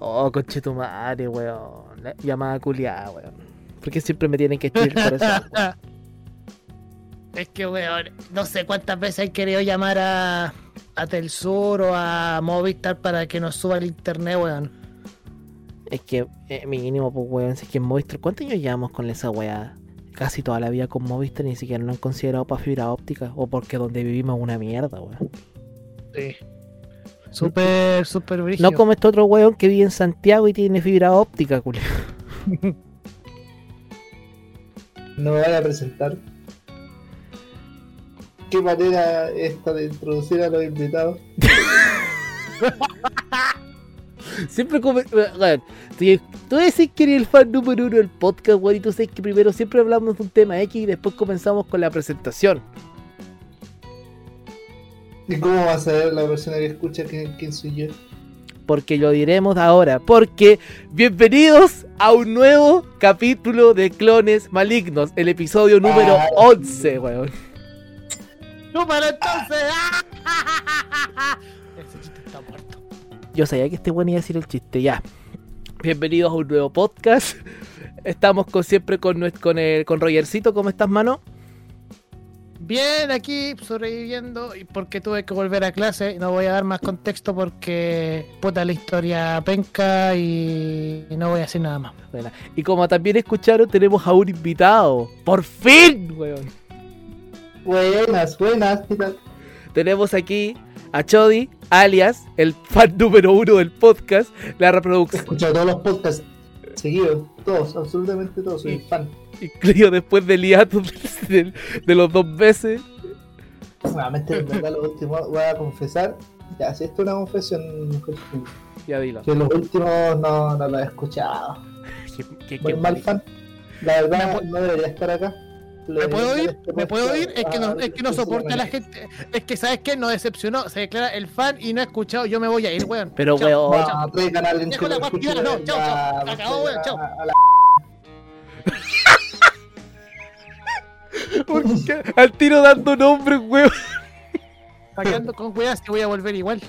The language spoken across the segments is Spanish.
Oh, conche tu madre, weón. La llamada culiada, weón. ¿Por qué siempre me tienen que escribir por eso? weón? Es que, weón, no sé cuántas veces he querido llamar a, a Telsur o a Movistar para que nos suba el internet, weón. Es que, eh, mínimo, pues, weón. Si es que en Movistar, ¿cuántos años llevamos con esa weá? Casi toda la vida con Movistar, ni siquiera lo han considerado para fibra óptica. O porque donde vivimos es una mierda, weón. Sí. Súper, súper brígido. No como este otro weón que vive en Santiago y tiene fibra óptica, culiao. No me vaya a presentar. ¿Qué manera esta de introducir a los invitados? Siempre weón, si tú decís que eres el fan número uno del podcast, weón, y tú sabes que primero siempre hablamos de un tema X y después comenzamos con la presentación. ¿Y cómo va a saber la persona que escucha quién, quién soy yo? Porque lo diremos ahora. Porque bienvenidos a un nuevo capítulo de Clones Malignos, el episodio número Ah. 11, weón. ¡Número entonces! Ese chiste está muerto. Yo sabía que este weón iba a decir el chiste, ya. Bienvenidos a un nuevo podcast. Estamos con, siempre con, con, el, con Rogercito. ¿Cómo estás, mano? Bien, aquí sobreviviendo y porque tuve que volver a clase. No voy a dar más contexto porque puta la historia penca y, y no voy a decir nada más. Y como también escucharon, tenemos a un invitado. ¡Por fin, weón! Buenas, buenas. Tenemos aquí a Chodi, alias el fan número uno del podcast, la He reproducción, escuchado todos los podcasts seguidos, todos, absolutamente todos, soy fan. incluido después del hiato de, de los dos meses. Nuevamente, en verdad, lo último voy a confesar. Ya, si esto es una confesión, Ya dilo. que los últimos no, no lo he escuchado. Qué- qué- Muy qué mal fan. La verdad, ¿Me pu- no debería estar acá. ¿Me puedo ir? ¿Me puedo ir? Es que no, es que no soporta a la gente. Es que, ¿sabes qué? Nos decepcionó. Se declara el fan y no ha escuchado. Yo me voy a ir, weón. Pero, Chao, weón. chao. No, Dejo la guatilla, no, chao, chao. Se acabó, weón, chao. Al tiro dando nombres, weón. Paqueando con weas que voy a volver igual.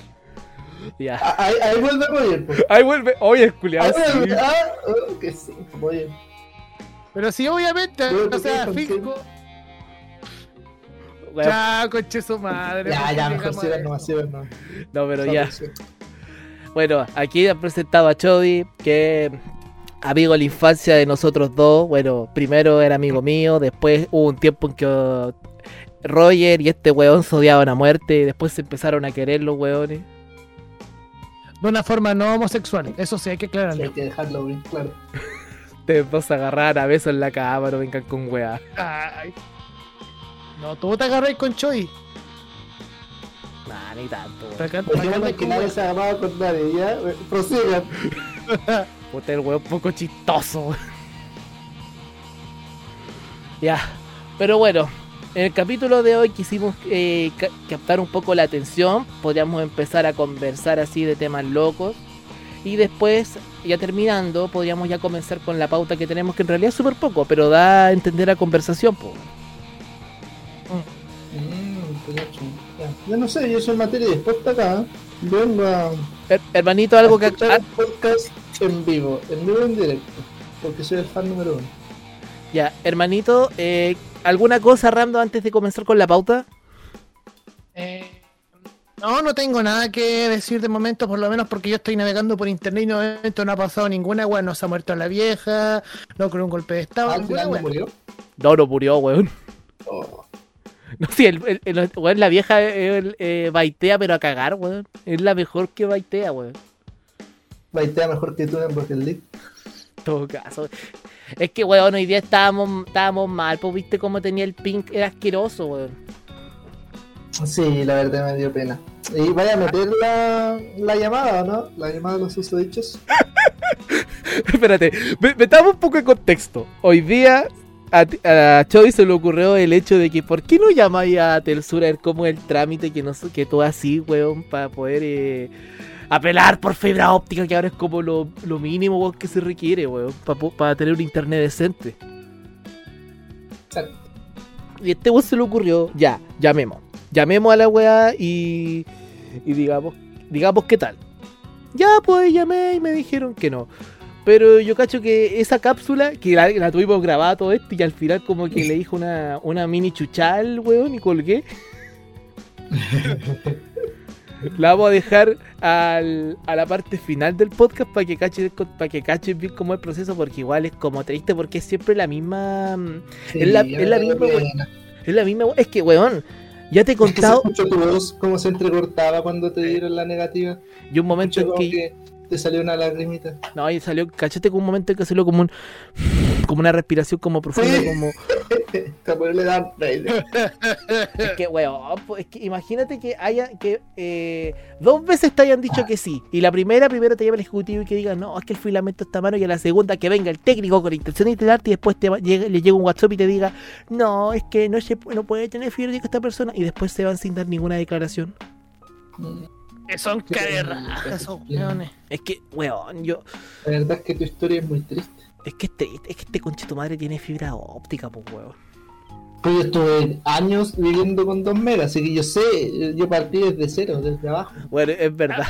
Ya. Ah, Ahí, ahí vuelve Roger, pues. Ahí vuelve. Oye, el Ahí culiado. vuelve. Ah, oh, que sí, Roger. Pero sí, obviamente, Yo, o ¿por sea, qué? físico. Ya, coche su madre. Ya, ¿por ya, mejor sigan nomás. No, pero ya. Sí. Bueno, aquí han presentado a Chodi, que amigo de la infancia de nosotros dos. Bueno, primero era amigo mío, después hubo un tiempo en que Roger y este weón se odiaban a muerte, y después se empezaron a querer los weones. De una forma no homosexual. Eso sí, hay que Sí, aclararlo. hay que dejarlo bien claro. Ustedes dos se agarraban a besos en la cama, no vengan con weá. Ay. No, tú te agarras con Choi. Nah, ni tanto, weón. Acá- Porque acá no hay que con nadie se agarraba con nadie, ya. Eh, Prosigan. Puta, el weón poco chistoso. ya, pero bueno, en el capítulo de hoy quisimos eh, ca- captar un poco la atención. Podríamos empezar a conversar así de temas locos. Y después, ya terminando, podríamos ya comenzar con la pauta que tenemos, que en realidad es súper poco, pero da a entender a conversación. po. Mm. Yo no sé, yo soy materia dispuesta acá. ¿eh? Vengo a, Her- hermanito, algo que... escuchar ah, podcast en vivo, en vivo en directo. Porque soy el fan número uno. ya, hermanito, eh, ¿alguna cosa random antes de comenzar con la pauta? Eh, no, no tengo nada que decir de momento, por lo menos porque yo estoy navegando por internet y no, de momento no ha pasado ninguna wea, no se ha muerto la vieja, no creo un golpe de estado, final no murió. No, no murió, weón. Oh. No, sí, el, el- el- weón, la vieja eh, eh, baitea, pero a cagar, weón. Es la mejor que baitea, weón. Baitea mejor que tú en Rocket League. En todo caso. Es que, weón, hoy día estábamos, estábamos mal, pues viste cómo tenía el pink, era asqueroso, weón. Sí, la verdad me dio pena. Y vaya a meter la, la llamada, ¿no? La llamada de los susodichos. Espérate, me- metamos un poco de contexto. Hoy día a, a Chody se le ocurrió el hecho de que, ¿por qué no llamáis a Telsura es el trámite que, no, que tú así, weón, para poder eh, apelar por fibra óptica, que ahora es como lo, lo mínimo weón, que se requiere, weón, para tener un internet decente? Exacto. Y este weón se le ocurrió, ya, llamemos. Llamemos a la weá y, y digamos, digamos qué tal. Ya, pues llamé y me dijeron que no. Pero yo cacho que esa cápsula, que la, la tuvimos grabada todo esto, y al final como que le dijo una, una mini chuchal, weón, y colgué. la vamos a dejar al- a la parte final del podcast para que cachen para que cachen bien cómo es el proceso, porque igual es como triste, porque es siempre la misma. mm, Es la- es la misma. Es la misma. Es que, weón, ya te he Es que se contado. escuchó tu voz cómo se entrecortaba cuando te dieron la negativa. Y un momento en que. que te salió una lagrimita. No, y salió, cachate con un momento en que salió como un. Como una respiración como profunda, Sí. como. Le dan. Es que, weón, es que imagínate que haya. que eh, dos veces te hayan dicho que sí. Y la primera, primero te llama el ejecutivo y que diga, no, es que el filamento está malo. Y a la segunda, que venga el técnico con intención de instalarte y después te va- llegue- le llega un WhatsApp y te diga, no, es que no, se, no puede tener fiebre esta persona. Y después se van sin dar ninguna declaración. Que son esos weones. Es que, weón, yo. La verdad es que tu historia es muy triste. Es que este, es que este conche tu madre tiene fibra óptica, pues weón. Pues yo estuve años viviendo con 2 megas, así que yo sé, yo partí desde cero, desde abajo. Bueno, es verdad.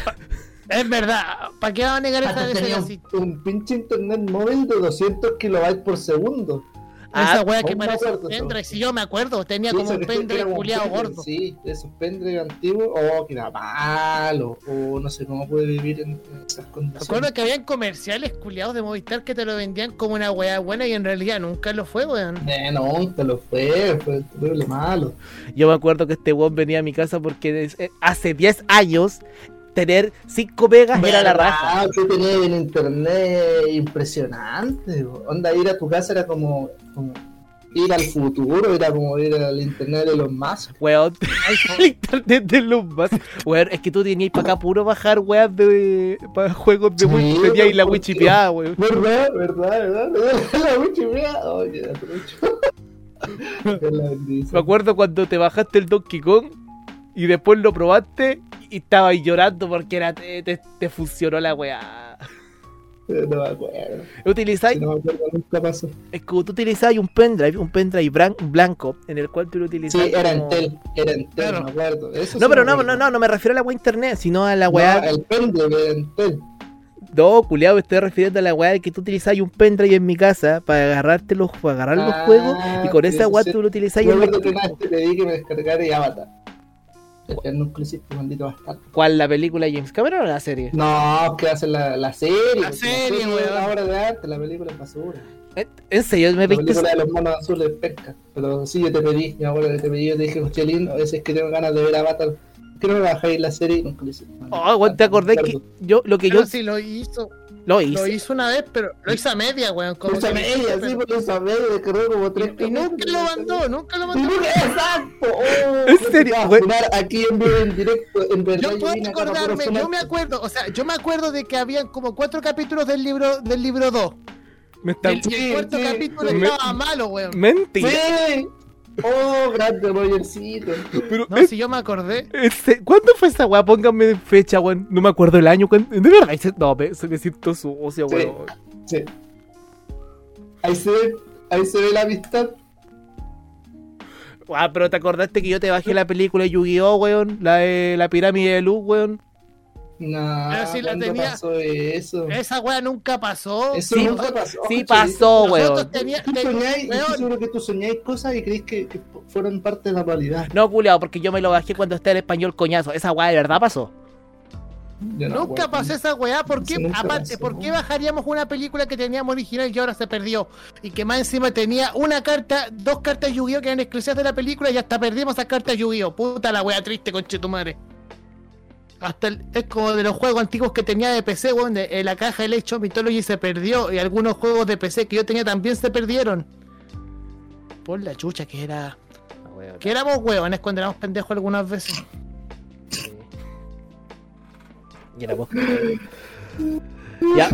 Es verdad, ¿para qué vamos a negar esa desgracia? un, un pinche internet móvil de 200 kilobytes por segundo. Ah, Esa wea que me pendrive, si yo me acuerdo, tenía Sí, como un pendrive culiado gordo. Sí, esos pendrive antiguos, oh, que era malo, o no sé cómo puede vivir en, esas Me condiciones. acuerdo que habían comerciales culiados de Movistar que te lo vendían como una weá buena y en realidad nunca lo fue, weón. Eh, no, te lo fue, fue terrible malo. Yo me acuerdo que este weón venía a mi casa porque eh, hace 10 años tener 5 megas era la raja. Ah, tú tenías en internet impresionante. Onda, ir a tu casa era como, como ir al futuro, era como ir al internet de los más. Weón, el internet de los más. Weón, es que tú tenías para acá puro bajar weas de para juegos de Sí, Wii. Tenías la ¿por Wii qué? chipeada, weón. ¿Verdad? ¿Verdad? ¿Verdad? La wichimea. Oye. Me acuerdo cuando te bajaste el Donkey Kong y después lo probaste y estabas llorando porque era, te, te- te funcionó la weá. No me acuerdo. Utilizáis, No me acuerdo, nunca pasó. es como tú utilizabas un pendrive, un pendrive blanco en el cual tú lo utilizabas. Sí, era como- Entel, era Entel, Claro. me acuerdo. Eso No, sí pero no, acuerdo. no, no, no me refiero a la weá internet, sino a la No, weá. el pendrive era Entel. No, culiado, me estoy refiriendo a la weá de que tú utilizabas un pendrive en mi casa para agarrarte los, para agarrar los Ah, juegos y con sí, esa weá tú lo utilizabas Yo acuerdo que una vez te pedí que me descargara y Avatar. El núcleo hiciste, maldito bastardo. ¿Cuál? ¿La película de James Cameron o la serie? No, que hacen la, la serie. La serie, weón. La obra de arte, la película es basura. ¿En- ¿En serio? ¿Me La viste? película de los monos azules pesca. Pero sí, yo te pedí, me acuerdo que te pedí, yo te dije, José lindo, a veces que tengo ganas de ver Avatar. ¿Por qué no me bajáis la serie y nunca lo hiciste? Oh, weón, te acordé que yo, lo que yo sí lo hizo, lo lo hice. hizo una vez, pero lo hizo a media, weón. Como Esa que- media, sí, porque esa media descargó como tres y, y nunca lo mandó, nunca lo mandó. ¡Exacto! Oh, ¿En serio, a funar aquí en vivo, en directo, en verdad. Yo puedo acordarme, yo me acuerdo, o sea, yo me acuerdo de que habían como cuatro capítulos del libro del libro 2. Me está... Y el Sí, cuarto sí, capítulo me- estaba malo, weón. Mentira. ¡Oh, grande Rogercito! Pero No, es- si yo me acordé. ese- ¿Cuándo fue esa weá? Pónganme fecha, weón. No me acuerdo el año. ¿cuándo? ¿De verdad? Ese- No, me, me siento sucio, Sí. weón. Sí. Ahí se ve, ahí se ve la amistad. Ah, pero te acordaste que yo te bajé la película de Yu-Gi-Oh, weón. La de la pirámide de luz, weón. No, Pero si la ¿cuándo tenía- pasó eso? Esa weá nunca pasó. Eso sí, nunca pasó. Sí pasó, weón. tenía- Tú soñáis, seguro que tú soñáis cosas y creéis que, que fueron parte de la realidad. No, culiao, porque yo me lo bajé cuando está en español coñazo. Esa weá de verdad pasó. No, Nunca weón. pasó esa weá, ¿por qué? Aparte, pasó. ¿por qué bajaríamos una película que teníamos original y ahora se perdió? Y que más encima tenía una carta, dos cartas Yu-Gi-Oh que eran exclusivas de la película y hasta perdimos esas cartas Yu-Gi-Oh. Puta la weá triste, conchetumare. Hasta el- es como de los juegos antiguos que tenía de PC, weón, de, eh, la caja de Age of Mythology se perdió y algunos juegos de PC que yo tenía también se perdieron. Por la chucha que era. Que éramos huevones cuando éramos pendejos algunas veces. Y era vos. Ya.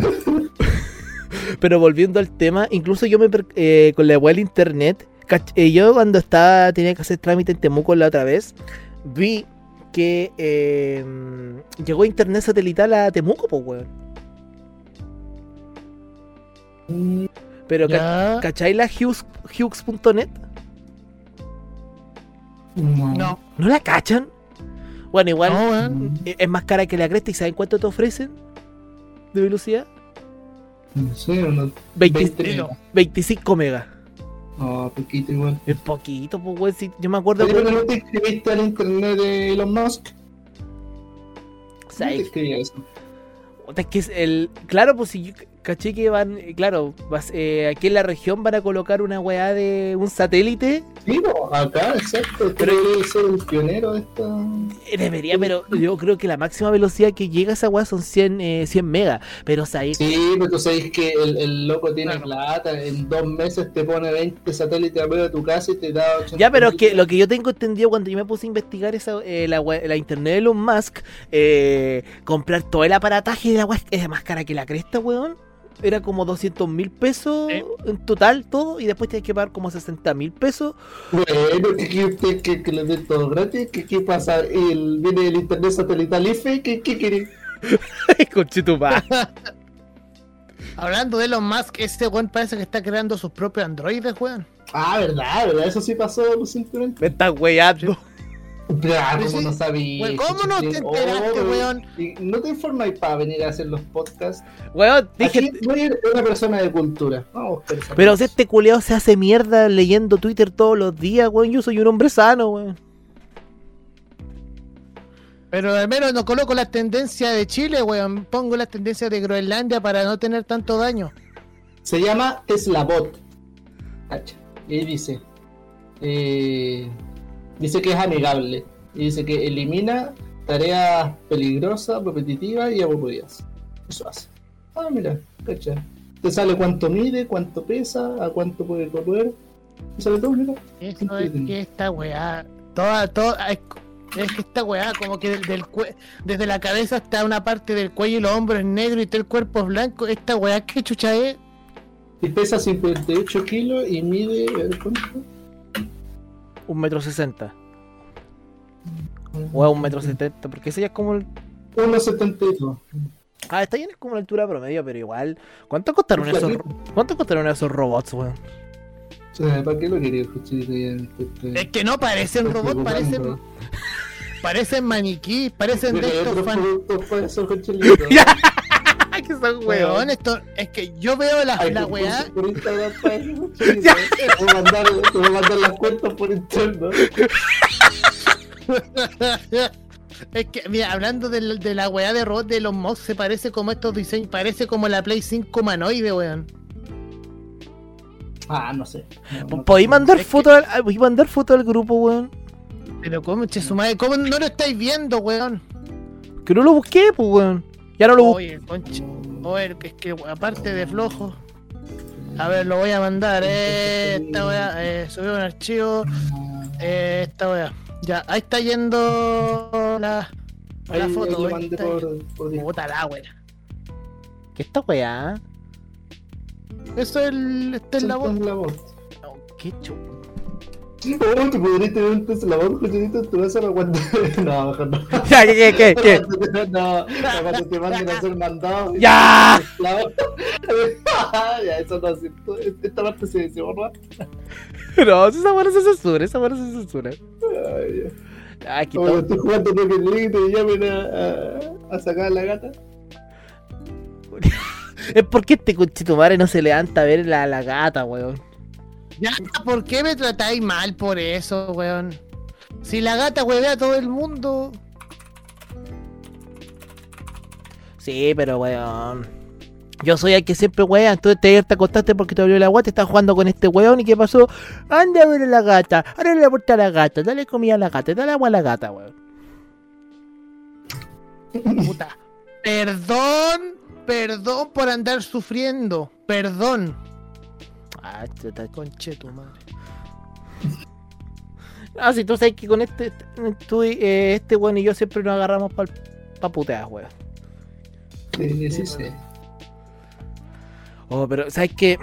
Pero volviendo al tema, incluso yo me eh, con la web del internet, eh, yo cuando estaba tenía que hacer trámite en Temuco la otra vez, vi que eh, llegó internet satelital a Temuco, pues weón. Pero ca-. ¿cachai la Hughes- Hughes.net? No. No, ¿No la cachan? Bueno, igual no, eh, es más cara que la cresta y ¿saben cuánto te ofrecen? de velocidad? No sé, unos 20 20 Dilo. megas. 25 megas. No, poquito igual. Es poquito, pues, weón. si- yo me acuerdo que. pero no te inscribiste al internet de Elon Musk. o sea, ¿Cómo te escribía eso? Puta, es que es el. Claro, pues si yo caché que van. eh, Claro, vas- eh, aquí en la región van a colocar una weá de un satélite. Po, acá, exacto. Pero- Pero debe ser el pionero de esta. Eh, Debería, pero yo creo que la máxima velocidad que llega a esa weá son 100, eh, 100 megas. Pero o sea, ahí- Sí, pero tú sabes que el, el loco tiene Claro. plata. En dos meses te pone 20 satélites arriba de tu casa y te da 80 Ya, pero es que lo que yo tengo entendido cuando yo me puse a investigar esa, eh, la, la internet de Elon Musk, eh, comprar todo el aparataje de la weá es más cara que la cresta, weón. Era como 200 mil pesos en total todo y después tienes que pagar como 60 mil pesos. Bueno, que, que, que, que, que le den todo gratis. ¿Qué, qué pasa? El, viene el internet satelital IFE. ¿Qué, qué quiere? Conchetumá. Hablando de Elon Musk, este weón parece que está creando sus propios androides, weón. Ah, verdad, verdad. Eso sí pasó recientemente. Me estás weyando. Ah, Pero como sí. no sabía. Weón, ¿cómo no te enteraste, weón? Y no te informáis para venir a hacer los podcasts. Weón, Aquí dije. voy a ir una persona de cultura. Vamos a Pero si este culeado se hace mierda leyendo Twitter todos los días, weón. Yo soy un hombre sano, weón. Pero al menos no coloco las tendencias de Chile, weón. Pongo las tendencias de Groenlandia para no tener tanto daño. Se llama Slabot. Cacha. Y ahí dice. eh, dice que es amigable. Y dice que elimina tareas peligrosas, repetitivas y aburridas. Eso hace. Ah, mira, cacha. Te sale cuánto mide, cuánto pesa, a cuánto puede correr. Te sale todo, mira. Eso es que esta weá. Toda, toda. Es, es que esta weá, como que del, del cue- desde la cabeza hasta una parte del cuello y los hombros es negro y todo el cuerpo es blanco. Esta weá, ¿qué chucha es? Y pesa 58 kilos y mide. a ver, ¿cuánto? Un metro sesenta. O a un metro setenta, porque ese ya es como el... 1,72. Ah, está bien, es como la altura promedio, pero igual. ¿Cuánto costaron esos, ¿cuánto costaron esos robots, weón? O sea, ¿Para qué lo quería? Ya, Es que no parecen robots, parecen, parecen maniquí, parecen de estos fan. productos para esos cochilitos. que son Weón, esto, es que yo veo la, Hay la weá. por Instagram para cochilitos. Te voy a mandar, te voy a mandar las cuentas por interno. Es que, mira, hablando de, la- de la weá de robot de los mods, se parece como estos diseños, parece como la Play 5 humanoide, weón. Ah, no sé. No, no ¿Podéis mandar Es que- foto al, ah, ¿podéis mandar foto al grupo, weón? Pero cómo, che, su madre, ¿cómo no lo estáis viendo, weón? Que no lo busqué, pues, weón. Ya no lo busqué. Oye, concha. Oye, que es que aparte de flojo. A ver, lo voy a mandar. Eh, esta weá, eh, subí un archivo. Eh, esta weá. Ya, ahí está yendo la, Ahí, la ahí foto. lo ahí mandé está. por, por Discord. Puta la weá. ¿Qué esta weá? Eso es el, este es la voz. La voz. Qué chulo. Oh, te podrías tener un test la voz, cochilito, en tu casa para cuando. No, mejor no. Ya, ¿qué, qué, qué, qué? No, cuando te manden a hacer mandado. ¡Ya! Ya, eso no, si- esta parte se, se borra. No, esa no se censura, esa no se censura. Ay, ya. Aquí Como estoy jugando Rocket League y te llamen a, a, a sacar a la gata. Es porque este conchito madre no se levanta a ver la, la gata, weón. Ya, ¿por qué me tratáis mal por eso, weón? Si la gata huevea a todo el mundo. Sí, pero weón. Yo soy el que siempre weón, entonces te, te acostaste porque te abrió la guata, estás jugando con este weón y ¿qué pasó? Anda a ver a la gata, ahora le puerta a la gata, dale comida a la gata, dale agua a la gata, weón. Puta. Perdón, perdón por andar sufriendo. Perdón. Ah, chuta, Conche tu madre. Ah, si tú sabes que con este, tú, y, eh, este weón y yo siempre nos agarramos para pa puteas, weón. Sí, sí, sí. Oh, pero ¿sabes qué?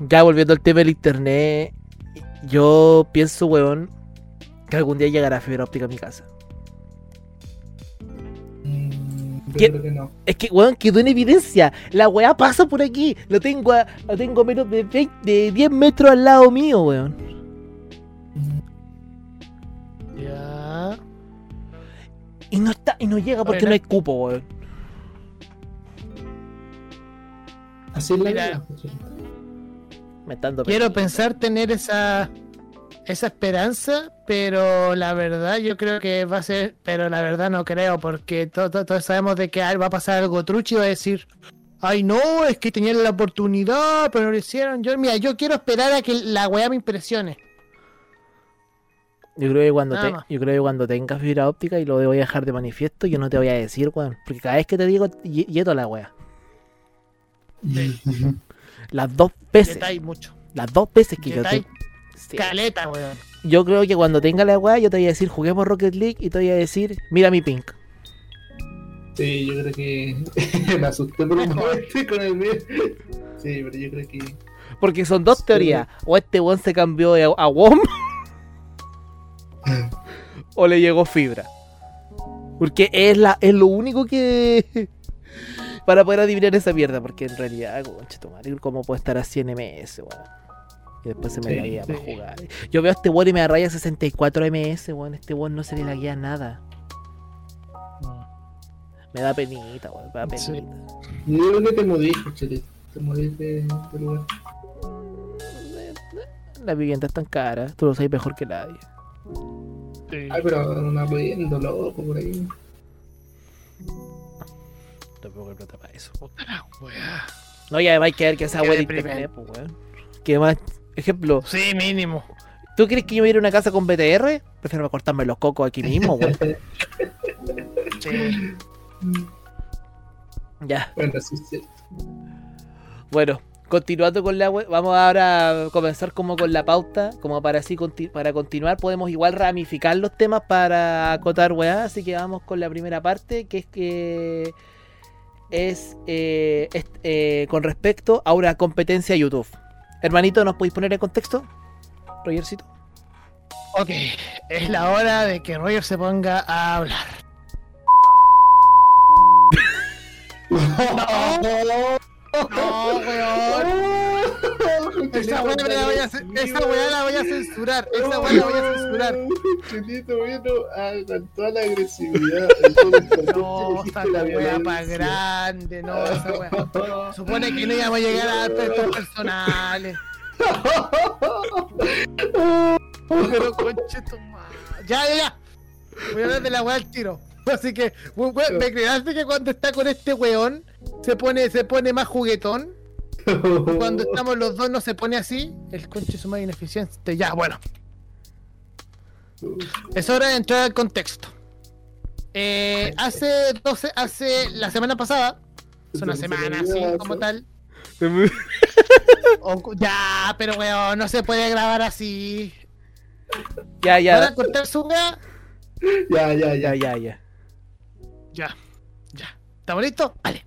Ya volviendo al tema del internet, yo pienso, weón, que algún día llegará fibra óptica a mi casa. Yo ¿Qué? creo que no. Es que, weón, quedó en evidencia. La weá pasa por aquí. Lo tengo a, lo tengo a menos de, 20 de 10 metros al lado mío, weón. Ya. Y no está, y no llega porque no hay cupo, weón. Así es la Mira. vida. pues. Me están Quiero pensar tener esa esa esperanza, pero la verdad yo creo que va a ser, pero la verdad no creo, porque to- to- todos sabemos de que va a pasar algo trucho y va a decir, ay no, es que tenían la oportunidad, pero no lo hicieron. Yo, mira, yo quiero esperar a que la weá me impresione. Yo creo que cuando te, yo creo que cuando tengas fibra óptica y lo voy a dejar de manifiesto, yo no te voy a decir, weón. Porque cada vez que te digo, yeto la wea. Las dos veces. Detalle mucho. Las dos veces que yo te. Sí. caleta, weón. Yo creo que cuando tenga la weá, yo te voy a decir, juguemos Rocket League y te voy a decir, mira mi pink. Sí, yo creo que me asusté por un momento con el mío. Sí, pero yo creo que. Porque son dos Sí. teorías. O este weón se cambió de- a WOM. o le llegó fibra. Porque es, la, es lo único que. Para poder adivinar esa mierda. Porque en realidad, concha tu madre, ¿cómo puede estar así en MS, weón? Y después se me Sí, laguea para sí. jugar. Yo veo a este weón y me raya 64 MS, weón. Este weón no se le laguea nada. Me da penita, weón. Me da penita. Sí. Yo creo que te mudiste, Chelito. Te mudiste de, de lugar. La vivienda es tan cara. Tú lo sabes mejor que nadie. Ay, pero una riendo loco por ahí. Tampoco hay plata para eso. Puta la weá. No, y además hay que ver que esa deprimente. internet, pues, weón. Que más, ejemplo, Sí, mínimo. ¿tú crees que yo me iría a una casa con BTR? Prefiero cortarme los cocos aquí mismo, weón. Sí. ya, Bueno, sí, sí. bueno, continuando con la we- vamos ahora a comenzar como con la pauta, como para así conti- para continuar podemos igual ramificar los temas para acotar weá, así que vamos con la primera parte, que es que es, eh, es, eh, con respecto a una competencia YouTube. Hermanito, ¿nos podéis poner en contexto? Rogercito. Ok, es la hora de que Roger se ponga a hablar. No, weón. Esa weá la voy a, ce- esa weá la voy a censurar. Esa weá la voy a censurar. Chelito, bueno, con toda la agresividad. No, esa weá para grande, no, esa weá. Supone que no íbamos a llegar a aspectos personales. Pero conche tu. Ya, ya, ya. Voy a hablar de la weá al tiro. Así que, we- we- ¿me creaste que cuando está con este weón se pone, se pone más juguetón? Cuando estamos los dos no se pone así. El conche su madre ineficiente. Ya, bueno. Es hora de entrar al contexto. Eh, hace 12, hace la semana pasada, es una semana así como tal. o- ya, pero weón, no se puede grabar así. Ya, ¿Van ya, a cortar su weá? Ya, ya, ya, ya. ya, ya. Ya, ya. ¿Estamos listos? Vale.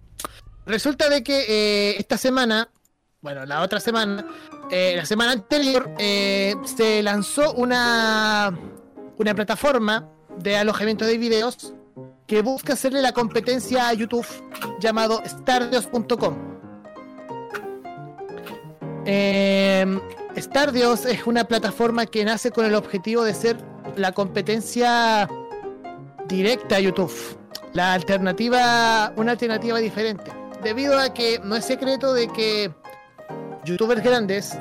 Resulta de que eh, esta semana, bueno, la otra semana, eh, la semana anterior, eh, se lanzó una, una plataforma de alojamiento de videos que busca hacerle la competencia a YouTube llamado stardios.com. Eh, Stardios es una plataforma que nace con el objetivo de ser la competencia directa a YouTube. La alternativa, una alternativa diferente. Debido a que no es secreto de que youtubers grandes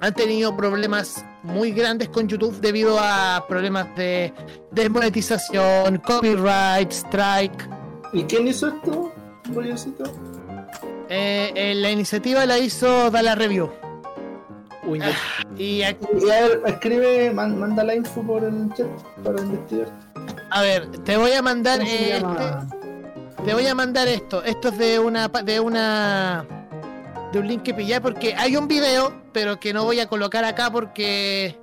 han tenido problemas muy grandes con YouTube debido a problemas de desmonetización, copyright, strike. ¿Y quién hizo esto, Rogercito? Eh, eh, la iniciativa la hizo Dala Review. Uy, yo- Y aquí- Y a ver, escribe, man- manda la info por el chat para investigar. a ver, te voy a mandar ¿Cómo se eh, este- Te voy a mandar esto. Esto es de una de una de un link que pillé porque hay un video, pero que no voy a colocar acá porque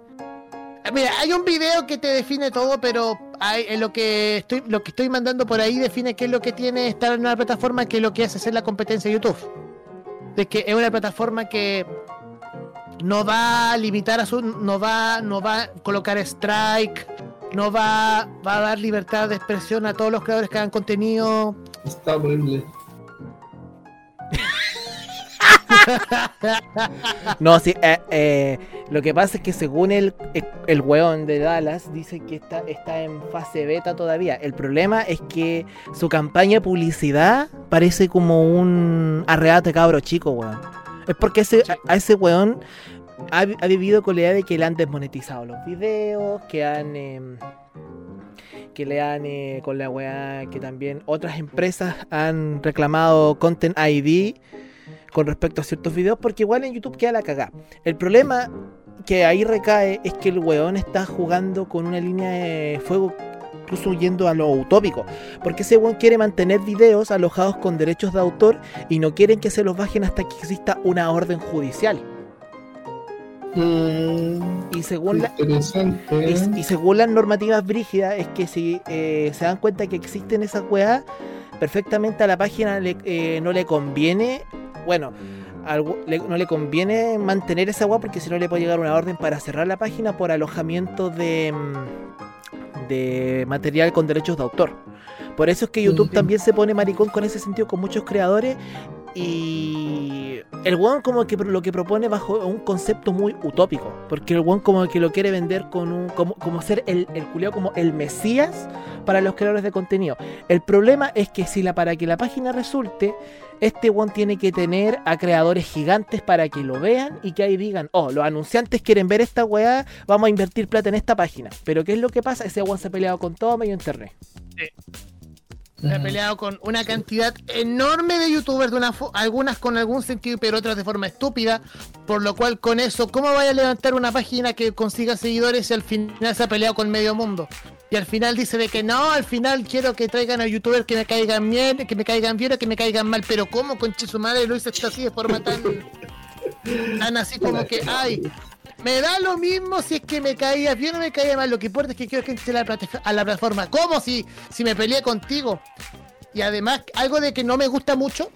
Mira, hay un video que te define todo, pero hay, en lo que estoy lo que estoy mandando por ahí define qué es lo que tiene estar en una plataforma, qué es lo que hace ser la competencia de YouTube. De que es una plataforma que no va a limitar a su no va no va a colocar strike, no va va a dar libertad de expresión a todos los creadores que hagan contenido. Está horrible. No, sí, eh, eh, Lo que pasa es que según el, el, el weón de Dallas, dice que está, está en fase beta todavía. El problema es que su campaña de publicidad parece como un arreate de cabro chico, weón. Es porque ese, a, a ese weón ha, vivido con la idea de que le han desmonetizado los videos, que han... em, que le han eh, con la weá que también otras empresas han reclamado Content ID con respecto a ciertos videos, porque igual en YouTube queda la cagada. El problema que ahí recae es que el weón está jugando con una línea de fuego incluso yendo a lo utópico, porque ese weón quiere mantener videos alojados con derechos de autor y no quieren que se los bajen hasta que exista una orden judicial. Mm, Y según la, interesante. y, y según las normativas brígidas, es que si eh, se dan cuenta que existen esas weas, perfectamente a la página le- eh, no le conviene, bueno, al we- le- no le conviene mantener esa wea porque si no le puede llegar una orden para cerrar la página por alojamiento de, mm, de material con derechos de autor. Por eso es que YouTube también se pone maricón con ese sentido con muchos creadores y el weón como que lo que propone bajo un concepto muy utópico, porque el weón como que lo quiere vender con un como, como ser el, el culiao como el mesías para los creadores de contenido. El problema es que si la para que la página resulte, este weón tiene que tener a creadores gigantes para que lo vean y que ahí digan, oh, los anunciantes quieren ver esta weá, vamos a invertir plata en esta página. Pero ¿qué es lo que pasa? Ese weón se ha peleado con todo medio internet. Se ha peleado con una cantidad enorme de youtubers, de una algunas con algún sentido, pero otras de forma estúpida. Por lo cual, con eso, ¿cómo vaya a levantar una página que consiga seguidores si al final se ha peleado con medio mundo? Y al final dice de que no, al final quiero que traigan a youtubers que me caigan bien, que me caigan bien o que me caigan mal. Pero ¿cómo, conche su madre, lo hizo así de forma tan. tan así como que, ay, me da lo mismo si es que me caía bien o me caía mal. Lo que importa es que quiero que entre a la, plate- a la plataforma. ¿Cómo si, si me peleé contigo? Y además, algo de que no me gusta mucho.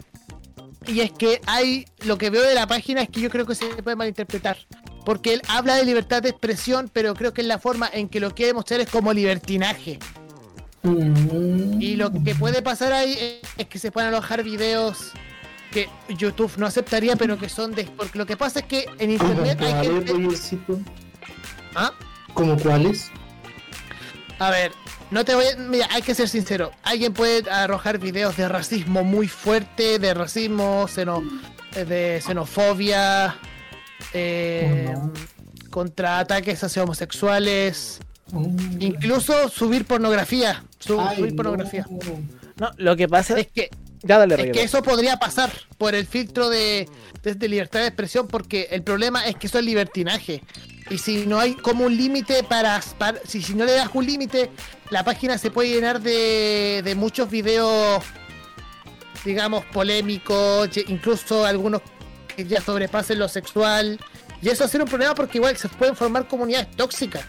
Y es que hay. Lo que veo de la página es que yo creo que se puede malinterpretar. Porque él habla de libertad de expresión, pero creo que es la forma en que lo quiere mostrar es como libertinaje. Mm. Y lo que puede pasar ahí es, es que se pueden alojar videos que YouTube no aceptaría, pero que son de. Porque lo que pasa es que en ¿Cómo internet hay gente. ¿Ah? ¿Cómo cuáles? A ver, no te voy a... Mira, hay que ser sincero. Alguien puede arrojar videos de racismo muy fuerte, de racismo, xeno, de xenofobia, eh, Oh, no. contra ataques hacia homosexuales, incluso subir pornografía. Ay, subir no. pornografía. No, lo que pasa Es que, Ya dale, es que eso podría pasar por el filtro de, de- de libertad de expresión, porque el problema es que eso es libertinaje. Y si no hay como un límite para, para- si, si no le das un límite, la página se puede llenar de, de muchos videos, digamos, polémicos, incluso algunos que ya sobrepasen lo sexual. Y eso va a ser un problema porque igual se pueden formar comunidades tóxicas.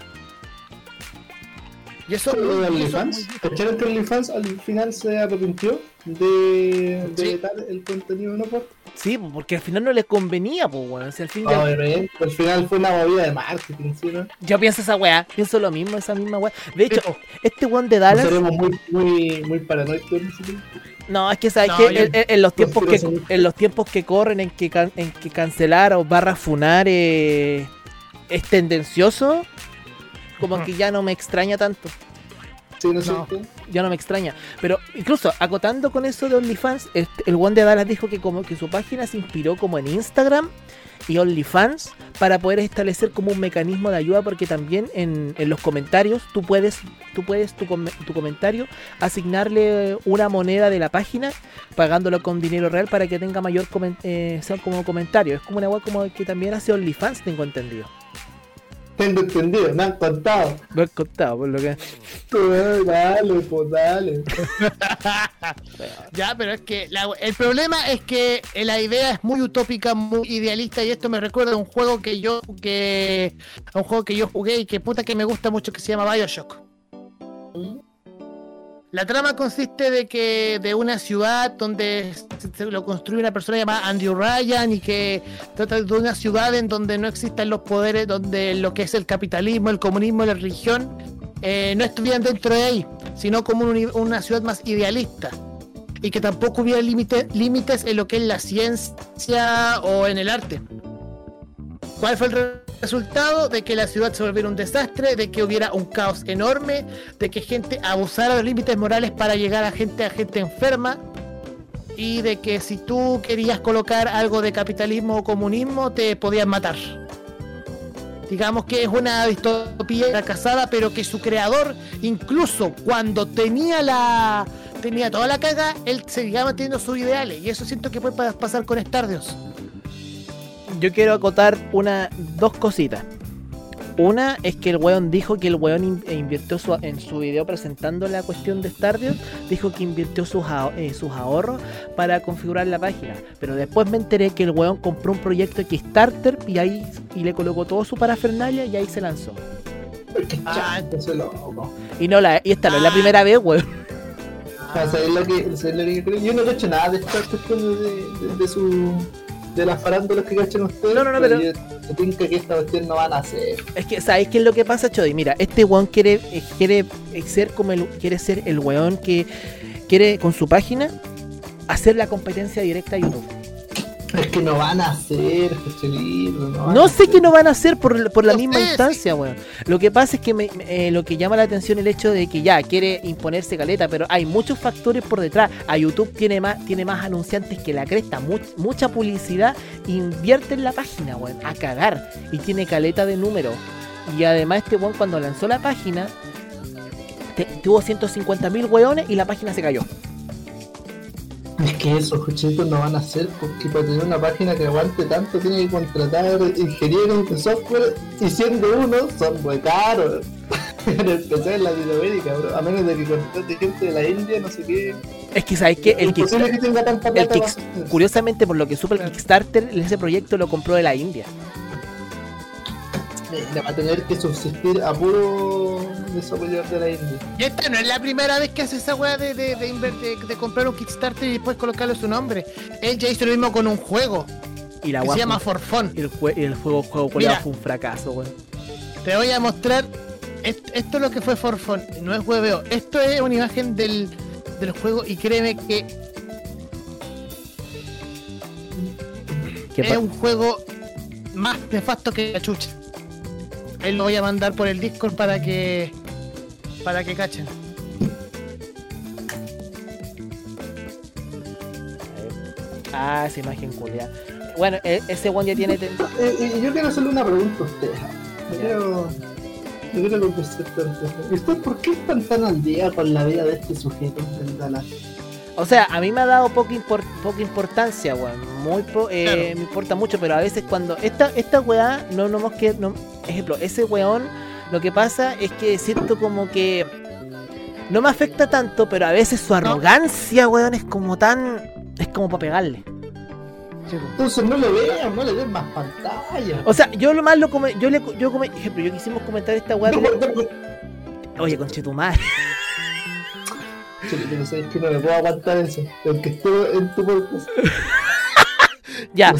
Y eso, Lo de OnlyFans, ¿cacharon que OnlyFans al final se arrepintió de, de Sí. vetar el contenido no por? Sí, porque al final no les convenía, pues, weón. Si al fin ya- Obviamente, al final fue una movida de marketing, ¿sí? ¿no? Yo pienso esa weá, pienso lo mismo, esa misma weá. De hecho, este weón de Dallas. Seremos muy, muy, muy paranoicos en ese tiempo. No, es que sabes No, que yo- en, en- los tiempos que en los tiempos que corren en que can- en que cancelar o barra funar eh, es tendencioso, como que ya no me extraña tanto. Sí, ¿no No. Ya no me extraña. Pero incluso acotando con eso de OnlyFans, este, el one de Dallas dijo que como que su página se inspiró como en Instagram y OnlyFans para poder establecer como un mecanismo de ayuda porque también en, en los comentarios tú puedes tú puedes tu, com- tu comentario asignarle una moneda de la página pagándolo con dinero real para que tenga mayor eh, sea como comentario es como una web como que también hace OnlyFans tengo entendido Tengo entendido, me han contado. lo he contado por lo que Eh, Dale, pues dale. Ya, pero es que la- el problema es que la idea es muy utópica, muy idealista y esto me recuerda a un juego que yo que a un juego que yo jugué y que puta que me gusta mucho que se llama BioShock. La trama consiste de que de una ciudad donde lo construye una persona llamada Andrew Ryan y que trata de una ciudad en donde no existan los poderes, donde lo que es el capitalismo, el comunismo la religión eh, no estuvieran dentro de ahí, sino como un una ciudad más idealista y que tampoco hubiera límite- límites en lo que es la ciencia o en el arte. ¿Cuál fue el resultado de que la ciudad se volviera un desastre, de que hubiera un caos enorme, de que gente abusara de los límites morales para llegar a gente a gente enferma y de que si tú querías colocar algo de capitalismo o comunismo te podían matar. Digamos que es una distopía fracasada, pero que su creador, incluso cuando tenía la tenía toda la caga, él seguía manteniendo sus ideales. Y eso siento que puede pa- pasar con Stardews. Yo quiero acotar una, dos cositas. Una es que el weón dijo que el weón eh, invirtió su- en su video presentando la cuestión de Stardew, dijo que invirtió sus, eh, sus ahorros para configurar la página. Pero después me enteré que el weón compró un proyecto de Kickstarter y ahí y le colocó todo su parafernalia y ahí se lanzó. Ah. loco. Y no la, y esta no es la Ah. primera vez, weón. Sea, ¿sabes lo que, sabes lo que yo no he hecho nada de de, de, de su. De las farándulas que cachan ustedes. No, no, no, pero- yo yo tinca que esta cuestión no van a hacer. Es que, ¿sabéis qué es lo que pasa, Chody? Mira, este weón quiere, eh, quiere eh, ser como el, quiere ser el weón que quiere con su página hacer la competencia directa a YouTube. Es que no van a hacer, Joshelito, no No sé qué no van a hacer por, por la No misma sé, instancia, weón. Lo que pasa es que me- me- eh, lo que llama la atención el hecho de que ya quiere imponerse caleta, pero hay muchos factores por detrás. A YouTube tiene más, tiene más anunciantes que la cresta, much- mucha publicidad, invierte en la página, weón, a cagar. Y tiene caleta de números. Y además este weón cuando lanzó la página, te- tuvo 150 mil weones y la página se cayó. Es que eso, Joshelito, no van a hacer porque para tener una página que aguante tanto tiene que contratar ingenieros de software y siendo uno son muy caros. en especial en Latinoamérica, bro. A menos de que contrate gente de la India, no sé qué. Es que sabes que el Kickstarter- que tenga tanta el plata. Kicks- para- curiosamente por lo que supe el Kickstarter, ese proyecto lo compró de la India. Le va a tener que subsistir a puro desarrollador de la India. Y esta no es la primera vez que hace esa weá de, de, de, de- de comprar un Kickstarter y después colocarle su nombre. Él ya hizo lo mismo con un juego Y la que se llama For Fun. Y el, jue- y el juego, juego Mira. fue un fracaso, weón. Te voy a mostrar. est- Esto es lo que fue For Fun. No es hueveo. Esto es una imagen del, del juego y créeme que ¿Qué es un juego más nefasto que la chucha. Ahí lo voy a mandar por el Discord para que. Para que cachen. Ah, esa imagen culia. Bueno, e- ese one ya tiene. te- Eh, y yo quiero hacerle una pregunta a usted. Yo quiero, yo quiero contestar usted. ¿Y usted por qué están tan al día con la vida de este sujeto Dallas? O sea, a mí me ha dado poca, impor- poca importancia, weón. Muy po- eh, Claro. Me importa mucho, pero a veces cuando. Esta, esta weá, no nomás que. No, ejemplo, ese weón, lo que pasa es que siento como que. No me afecta tanto, pero a veces su arrogancia, weón, es como tan. Es como para pegarle. Entonces no lo vean, no le den más pantalla. O sea, yo lo más lo come, yo le yo come, ejemplo, yo quisimos comentar esta weá. No, no, no. Oye, conchetumare. Chile, pero sabes que no me puedo aguantar eso. Aunque esté en tu podcast. Ya,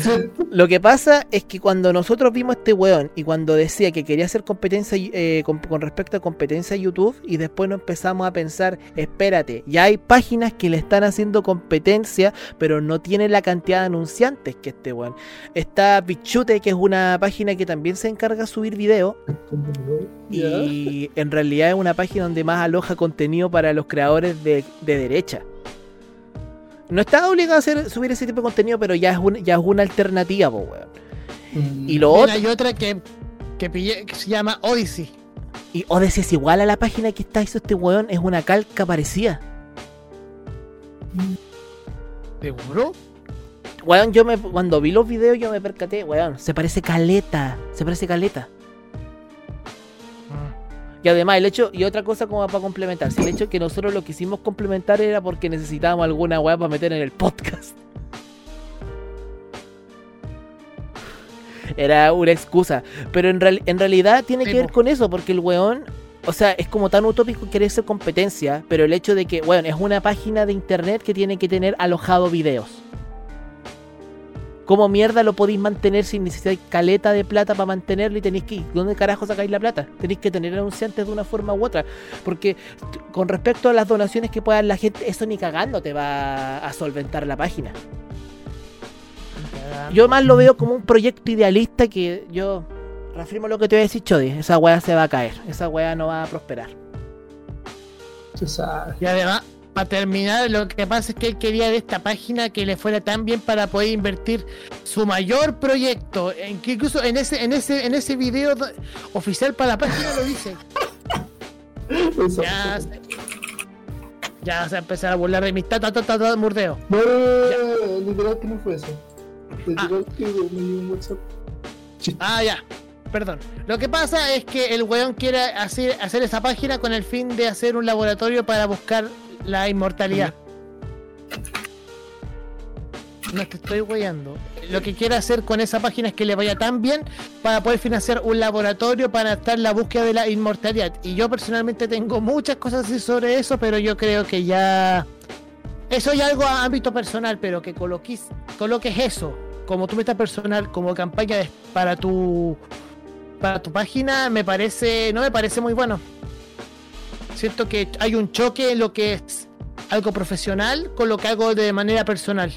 Lo que pasa es que cuando nosotros vimos a este weón y cuando decía que quería hacer competencia eh, con, con respecto a competencia YouTube y después nos empezamos a pensar, espérate, ya hay páginas que le están haciendo competencia pero no tienen la cantidad de anunciantes que este weón. Está Pichute que es una página que también se encarga de subir videos Ya. y en realidad es una página donde más aloja contenido para los creadores de, de derecha. No está obligado a hacer, subir ese tipo de contenido, pero ya es, un- ya es una alternativa, po, weón. Mm. Y lo Mira, otro, hay otra que, que pillé que se llama Odyssey. y Odyssey es igual a la página que está hizo este weón, es una calca parecida. ¿Seguro? Weón, yo me, cuando vi los videos yo me percaté, weón, se parece caleta, se parece caleta. Y además el hecho, y otra cosa como para complementar, si el hecho que nosotros lo quisimos complementar era porque necesitábamos alguna weá para meter en el podcast. Era una excusa. Pero en, real- en realidad tiene Sí, que ver con eso, porque el weón, o sea, es como tan utópico querer ser competencia, pero el hecho de que, weón, es una página de internet que tiene que tener alojado videos. ¿Cómo mierda lo podéis mantener sin necesidad caleta de plata para mantenerlo y tenéis que... ¿Dónde carajo sacáis la plata? Tenéis que tener anunciantes de una forma u otra. Porque con respecto a las donaciones que pueda la gente, eso ni cagando te va a solventar la página. Yo más lo veo como un proyecto idealista que yo reafirmo lo que te voy a decir, Chodi. Esa weá se va a caer. Esa weá no va a prosperar. Y además, para terminar, lo que pasa es que él quería de esta página que le fuera tan bien para poder invertir su mayor proyecto. En que incluso en ese, en ese, en ese video oficial para la página lo dice. Ya se, ya se empezar a burlar de mis tata, tata, tata, murdeo. No, no, no, no, literal que no fue eso. Ah. Que me WhatsApp. Ah, ya. Perdón. Lo que pasa es que el weón quiere hacer, hacer esa página con el fin de hacer un laboratorio para buscar la inmortalidad. No te estoy weyando. Lo que quiere hacer con esa página es que le vaya tan bien para poder financiar un laboratorio para estar en la búsqueda de la inmortalidad. Y yo personalmente tengo muchas cosas así sobre eso, pero yo creo que ya. Eso ya algo a ámbito personal, pero que coloques, coloques eso como tu meta personal, como campaña para tu para tu página, me parece, no me parece muy bueno. Siento que hay un choque en lo que es algo profesional con lo que hago de manera personal.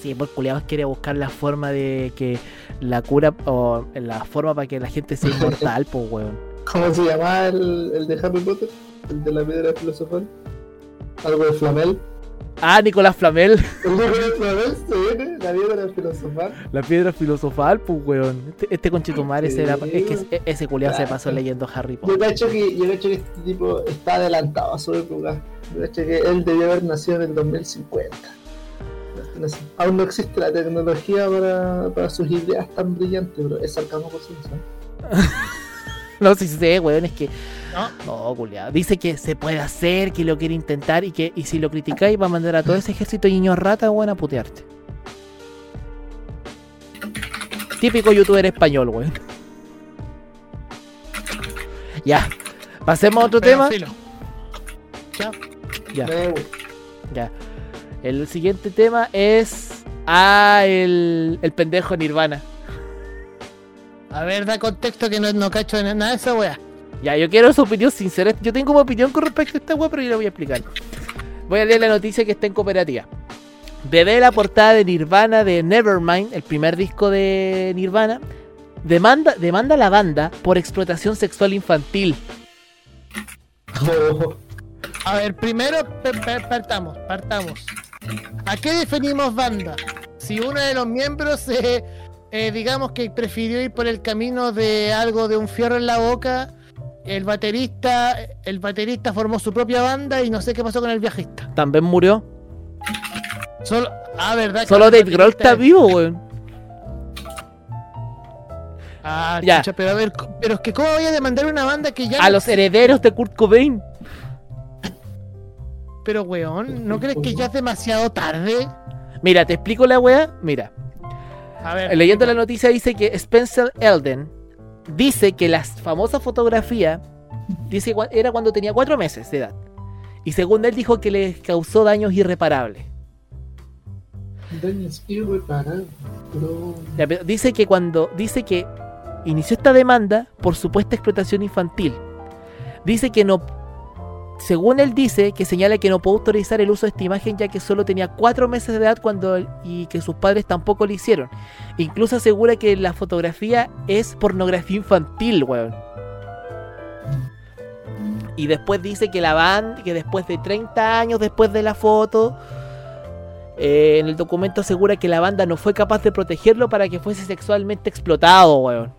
Sí, por culiados quiere buscar la forma de que la cura o la forma para que la gente sea inmortal, pues weón. ¿Cómo se llamaba el, el de Harry Potter? El de la piedra filosofal. Algo de Flamel. Ah, Nicolás Flamel, El de Flamel se viene, la piedra filosofal. la piedra filosofal, pues weón. Este, este conchetumare Sí. será- es que ese- ese culiado se pasó leyendo Harry Yo Potter. cacho que, yo cacho que este tipo está adelantado a su época. Yo cacho que él debió haber nacido en el 2050. No sé, Aún no existe la tecnología para, para sus ideas tan brillantes, pero es sarcasmo por su No si sé, weón, es que. ¿No? No, culiado. Dice que se puede hacer, que lo quiere intentar y que y si lo criticáis va a mandar a todo ese ejército de niños rata, weón, a putearte. Típico youtuber español, weón. Ya. Pasemos a otro Pero tema. filo. Ya. Ya, ya. El siguiente tema es. Ah, el, el pendejo Nirvana. A ver, da contexto que no, no cacho de nada de esa wea. Ya, yo quiero su opinión sincera. Yo tengo una opinión con respecto a esta web, pero yo la voy a explicar. Voy a leer la noticia que está en cooperativa. Bebé la portada de Nirvana de Nevermind, el primer disco de Nirvana, demanda, demanda a la banda por explotación sexual infantil. Oh, A ver, primero partamos, partamos. ¿A qué definimos banda? Si uno de los miembros, eh, eh, digamos que prefirió ir por el camino de algo de un fierro en la boca, el baterista, el baterista formó su propia banda y no sé qué pasó con el viajista. También murió. Solo, ah, verdad. Solo Dave Grohl está vivo, weón. Ah, Ya. chucha, pero a ver, pero es que cómo voy a demandar una banda que ya A no los herederos de Kurt Cobain. Pero weón, ¿no crees que ya es demasiado tarde? Mira, te explico la weá. Mira, A ver, leyendo la noticia dice que Spencer Elden dice que la famosa fotografía dice era cuando tenía cuatro meses de edad. Y según él dijo que le causó daños irreparables. daños irreparables, Dice que cuando dice que inició esta demanda por supuesta explotación infantil. Dice que no según él dice que señala que no puede autorizar el uso de esta imagen ya que solo tenía cuatro meses de edad cuando y que sus padres tampoco lo hicieron. Incluso asegura que la fotografía es pornografía infantil, weón. Y después dice que la banda, que después de 30 años después de la foto, eh, en el documento asegura que la banda no fue capaz de protegerlo para que fuese sexualmente explotado, weón.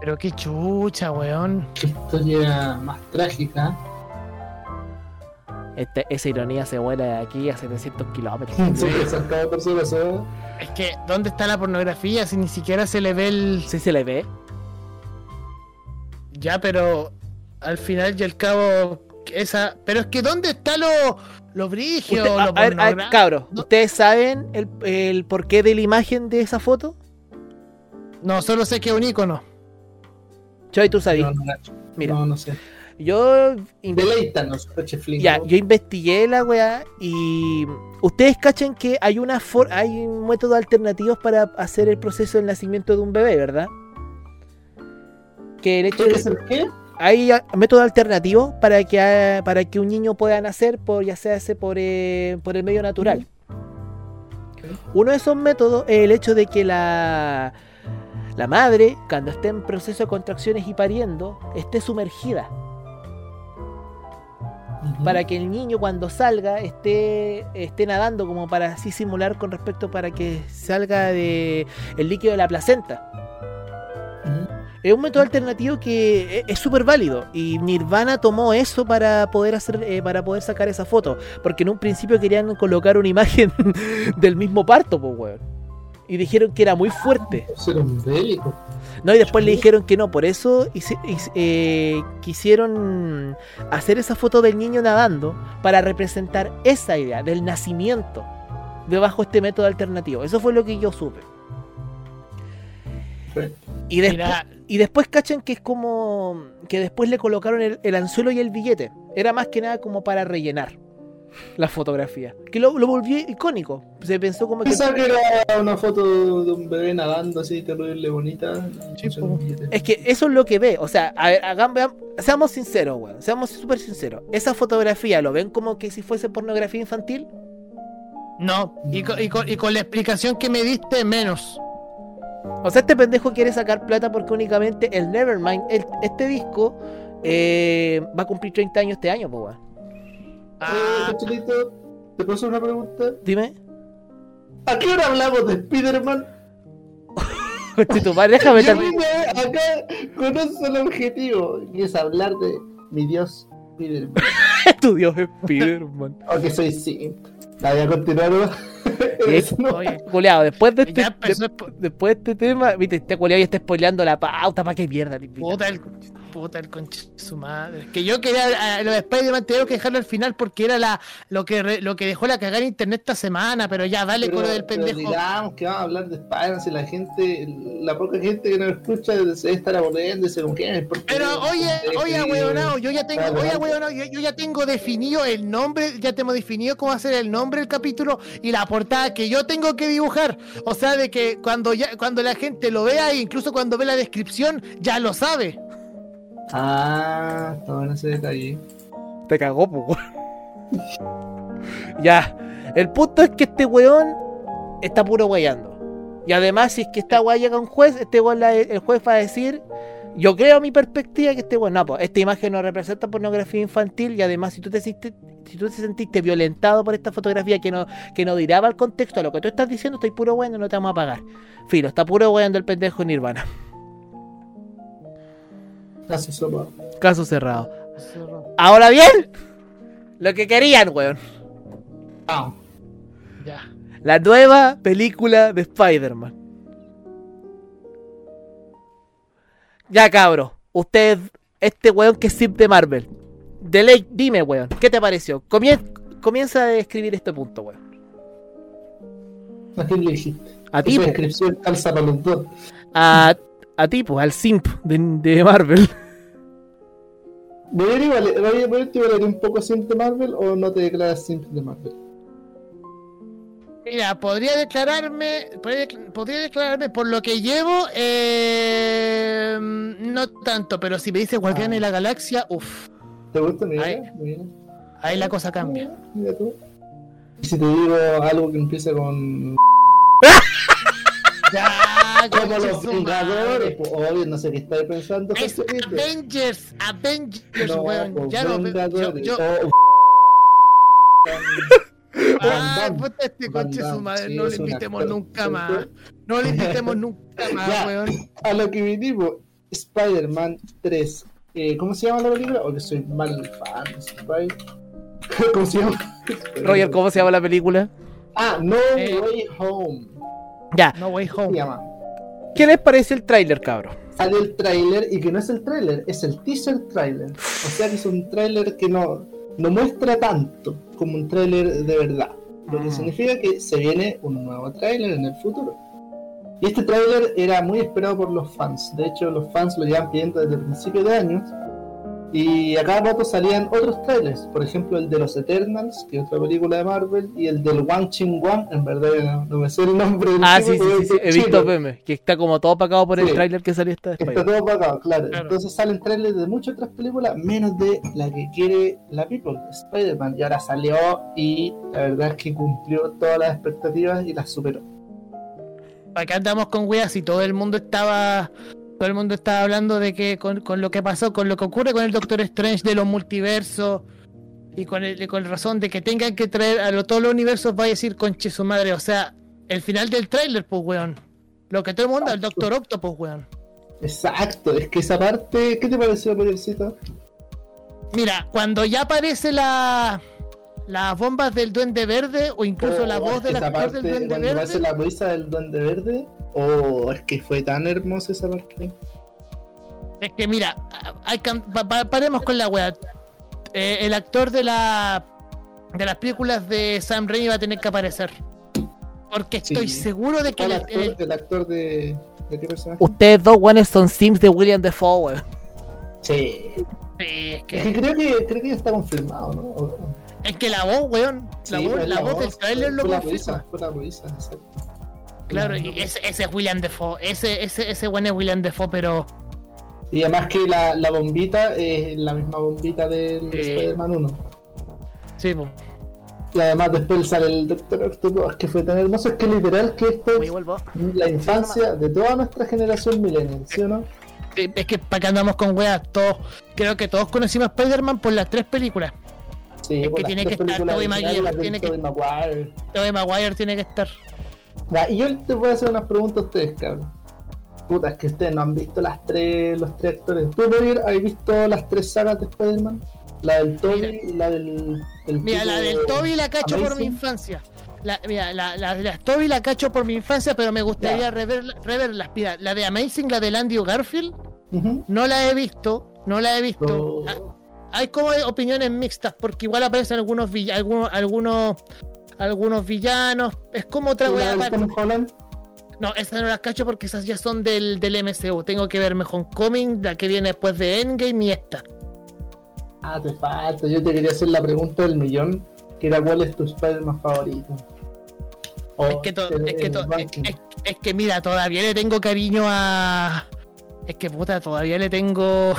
pero qué chucha, weón. Qué historia más trágica. Este- esa ironía se vuela de aquí a 700 kilómetros. Sí, que sacaba por su razón. Es que, ¿dónde está la pornografía si ni siquiera se le ve el... Sí se le ve. Ya, pero al final y al cabo, esa... Pero es que, ¿dónde está lo, lo brigio, Usted- lo a ver, a ver, pornográfico? cabros, No. ¿ustedes saben el, el porqué de la imagen de esa foto? No, solo sé que es un icono. Choy, tú sabes. No, no, gacho. Mira, No, no sé. Yo Deleítanos. Ya, yo investigué la weá y ustedes cachan que hay una for- hay métodos alternativos para hacer el proceso del nacimiento de un bebé, ¿verdad? Que el hecho ¿Qué de es el qué? hay métodos alternativos para que para que un niño pueda nacer por ya sea ese por, eh, por el medio natural. Uno de esos métodos es el hecho de que la la madre, cuando esté en proceso de contracciones y pariendo, esté sumergida. Para que el niño cuando salga esté, esté nadando como para así simular con respecto para que salga de el líquido de la placenta. Es un método alternativo que e- es súper válido y Nirvana tomó eso para poder hacer eh, para poder sacar esa foto, porque en un principio querían colocar una imagen del mismo parto, pues weón. Y dijeron que era muy fuerte. Ser un bélico. No, y después le dijeron que no, por eso hice- hice- eh, quisieron hacer esa foto del niño nadando para representar esa idea del nacimiento debajo este método alternativo. Eso fue lo que yo supe. Y, despu- Mira, y después cachan que es como que después le colocaron el, el anzuelo y el billete. Era más que nada como para rellenar la fotografía. Que lo, lo volvió icónico. Se pensó como que... Pensaba que era una foto de un bebé nadando así terrible bonita. Es que eso es lo que ve. O sea, a ver, hagan- vean- seamos sinceros, weón. Seamos súper sinceros. Esa fotografía, ¿lo ven como que si fuese pornografía infantil? no. Y con, y con- y con la explicación que me diste, menos. O sea, este pendejo quiere sacar plata porque únicamente el Nevermind, el- este disco, eh, va a cumplir 30 años este año, pues, weón. Eh, Ah, Cochelito, ¿te puedo hacer una pregunta? Dime. ¿A qué hora hablamos de Spider-Man? Tu madre, déjame Yo vine acá con un solo objetivo, y es hablar de mi dios Spider-Man. tu Dios es Spiderman. Aunque soy simp. La voy a continuar. ¿No? Eso no. oye, Culeado, después de este, de- después de este tema, viste, este culeado ya está spoileando la pauta para que pierda. Puta el, puta el conche de su madre. Que yo quería a, lo de Spider-Man tengo que dejarlo al final porque era la lo que re- lo que dejó la cagada en internet esta semana, pero ya dale Pero- con lo del pendejo. digamos que vamos a hablar de Spider-Man si la gente, la poca gente que nos escucha se debe estar aburriendo y se como que ¿por qué? Pero oye, oye, weonao, yo ya tengo, oye, dale. weonao, yo, yo ya tengo definido el nombre, ya tenemos definido cómo va a ser el nombre del capítulo y la portada que yo tengo que dibujar. O sea, de que cuando ya, cuando la gente lo vea, e incluso cuando ve la descripción, ya lo sabe. Ah, está bueno ese detalle. Te cagó, pues, weón. Ya. El punto es que este weón está puro weyando. Y además, si es que esta weá llega a un juez, este weón la- el juez va a decir. Yo creo a mi perspectiva que este weón, no, pues, esta imagen no representa pornografía infantil. Y además, si tú te si tú te sentiste violentado por esta fotografía que no, que no diraba el contexto a lo que tú estás diciendo, estoy puro bueno, no te vamos a pagar. Filo, está puro weyando el pendejo Nirvana. Caso sopa. Caso cerrado. Ahora bien, lo que querían, weón. Ah, Ya. La nueva película de Spider-Man. Ya, cabro. Usted, este weón que es zip de Marvel. De ley, dime, weón. ¿Qué te pareció? Comien- comienza a describir este punto, weón. ¿a quién le dijiste? A ti, descripción calza para los dos. a, a ti, po, al simp de, de Marvel. ¿Voy a ir igual, voy a voy a igualar un poco simp de Marvel o no te declaras simp de Marvel? Mira, podría declararme, podría, dec- podría declararme por lo que llevo, eh, no tanto, pero si me dice Guardián Ah. de la Galaxia, uff, ¿Te gusta? Mira, Ay. mira. ahí la cosa cambia. Mira tú. Y si te digo algo que empieza con. Ya, Como los Vengadores, pues obvio, no sé qué estáis pensando. Avengers, Avengers, No, weón. pues, Ya no, yo, yo, Oh, ah, Van Damme. puta este Van conche su madre, sí, no le invitemos actor. nunca más. No le invitemos nunca más, Ya. weón. a lo que vinimos, Spider-Man 3. Eh, ¿Cómo se llama la película? O que soy mal fan. ¿Cómo se llama? Roger, ¿cómo se llama la película? Ah, No Eh. Way Home. Ya. No way ¿Cómo se home. llama? ¿Qué les parece el tráiler, cabro? Sale el tráiler y que no es el tráiler, es el teaser tráiler. O sea que es un tráiler que no, no muestra tanto como un tráiler de verdad. Lo que Mm. significa que se viene un nuevo tráiler en el futuro. Y este tráiler era muy esperado por los fans. De hecho, los fans lo llevan pidiendo desde el principio de años. Y a cada rato salían otros trailers. Por ejemplo, el de los Eternals, que es otra película de Marvel. Y el del Wang Ching Wang. En verdad no, no me sé el nombre del Ah, sí, sí, sí, He visto memes, que está como todo apagado por el Sí. tráiler que salió esta de Está todo apagado, claro. Claro. Entonces salen trailers de muchas otras películas, menos de la que quiere la People, Spider-Man. Y ahora salió y la verdad es que cumplió todas las expectativas y las superó. Acá andamos con weas y todo el mundo estaba. Todo el mundo estaba hablando de que con, con lo que pasó, con lo que ocurre con el Doctor Strange de los multiversos y con el, con razón de que tengan que traer a lo- todos los universos, va a decir conche su madre. O sea, el final del tráiler, pues weón. Lo que todo el mundo, el Doctor Octopus, weón. Exacto, es que esa parte, ¿qué te pareció, Rogercito? Mira, cuando ya aparece la. Las bombas del Duende Verde o incluso la Oh, voz es del actor parte, del Duende Verde. aparece la risa del Duende Verde, oh, es que fue tan hermosa esa parte. Es que mira, hay can- pa- pa- paremos con la wea. Eh, el actor de la de las películas de Sam Raimi va a tener que aparecer. Porque estoy Sí. seguro de que ¿Cuál el- actor, el- el actor de, de qué personaje? Ustedes dos weones son Sims de William Defoe. Sí. sí, es, Es que, que creo que creo que ya está confirmado, ¿no? Es que la voz, weón. La Sí, voz, fue la voz del trailer lo confirma. Claro, y ese, ese es William Defoe. Ese, ese, ese weón es William Defoe, pero. Y además que la, la bombita es la misma bombita del Sí. Spider-Man 1. Sí, po. Y además después sale el Doctor Octopus, que fue tan hermoso, es que literal que esto es la infancia de toda nuestra generación millennial, ¿sí o no? Es que para que andamos con weas, todos. Creo que todos conocimos a Spider-Man por las tres películas. Sí, Es que las tiene que estar Tobey originales, Maguire, las del tiene que- Tobey Maguire. Tiene que estar. Ya, y yo te voy a hacer unas preguntas a ustedes, cabrón. Puta, es que ustedes no han visto las tres, los tres actores. ¿Tú, Roger, has visto las tres sagas de Spider-Man? La del Toby y la del. del Mira, la del Toby la cacho por mi infancia. La, mira, la, la de las Toby la cacho por mi infancia, pero me gustaría Ya. rever, reverlas. Mira, la de Amazing, la de Andrew Garfield, Ujú. no la he visto, no la he visto. Oh. Hay como opiniones mixtas, porque igual aparecen algunos vill- algunos, algunos, algunos villanos. Es como otra ¿Y la wea? No, esas no las cacho porque esas ya son del, del MCU. Tengo que verme Homecoming, la que viene después de Endgame y esta. Ah, te falta. Yo te quería hacer la pregunta del millón, que era cuál es tu Spider-Man favorito. O Es que, es, que el to- es, ranking. es- es que mira, todavía le tengo cariño a. Es que puta, todavía le tengo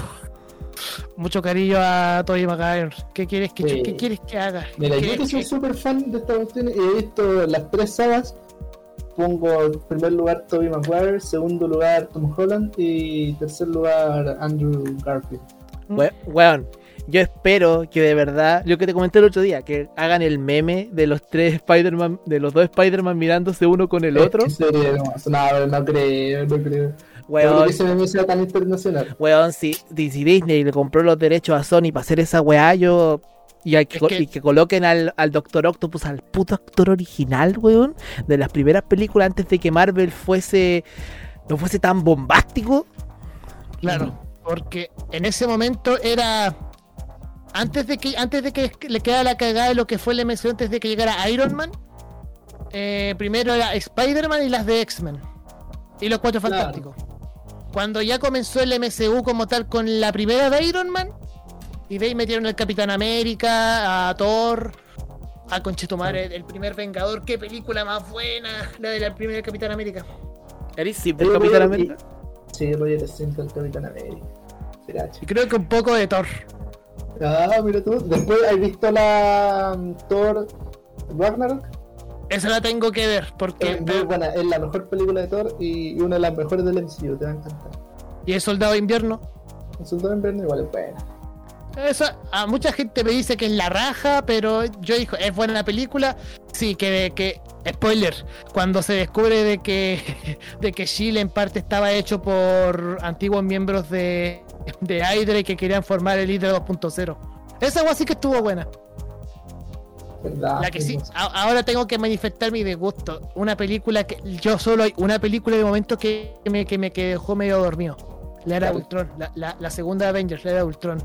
mucho cariño a Tobey Maguire. ¿Qué quieres que. ¿qué quieres que haga? Mira, ¿Qué- yo que soy súper fan de esta cuestión y he visto las tres sagas. Pongo en primer lugar Tobey Maguire, segundo lugar Tom Holland y tercer lugar Andrew Garfield. We- Weón, yo espero que de verdad, yo que te comenté el otro día, que hagan el meme de los tres Spider-Man, de los dos Spider-Man mirándose uno con el otro. Sería hermoso. No, no no creo. No creo Weón, que ese meme sea tan internacional. weón, si, si Disney le compró los derechos a Sony para hacer esa weá, yo. Y, hay que, Es que- y que coloquen al, al Doctor Octopus, al puto actor original, weón, de las primeras películas antes de que Marvel fuese. no fuese tan bombástico. Claro, porque en ese momento era. Antes de que antes de que le quedara la cagada de lo que fue el MCU, antes de que llegara Iron Man, eh, primero era Spider-Man y las de X-Men. Y los cuatro Claro. fantásticos. Cuando ya comenzó el MCU como tal con la primera de Iron Man, y de ahí metieron al Capitán América, a Thor, a Conchetumare, el primer Vengador. Qué película más buena, la de la primera Capitán América. ¿Eres sí, Oye, Capitán América? Sí, Roger siempre el Capitán América. Y creo que un poco de Thor. Ah, mira tú. Después, ¿has visto la um, Thor Ragnarok? Esa la tengo que ver, porque. Es muy buena, es la mejor película de Thor y una de las mejores del MCU, te va a encantar. Y el Soldado de Invierno. El Soldado de Invierno igual es buena. Eso, a mucha gente me dice que es la raja, pero yo digo, ¿es buena película? Sí, que, que spoiler, cuando se descubre de que, de que Chile en parte estaba hecho por antiguos miembros de, de Hydra y que querían formar el Hydra 2.0. Esa agua sí que estuvo buena. ¿Verdad? La que sí, a- ahora tengo que manifestar mi disgusto. Una película que yo solo hay una película de momento que me, que me que dejó medio dormido. La era ¿Cuál? Ultron, la, la, la segunda Avengers, la era Ultron.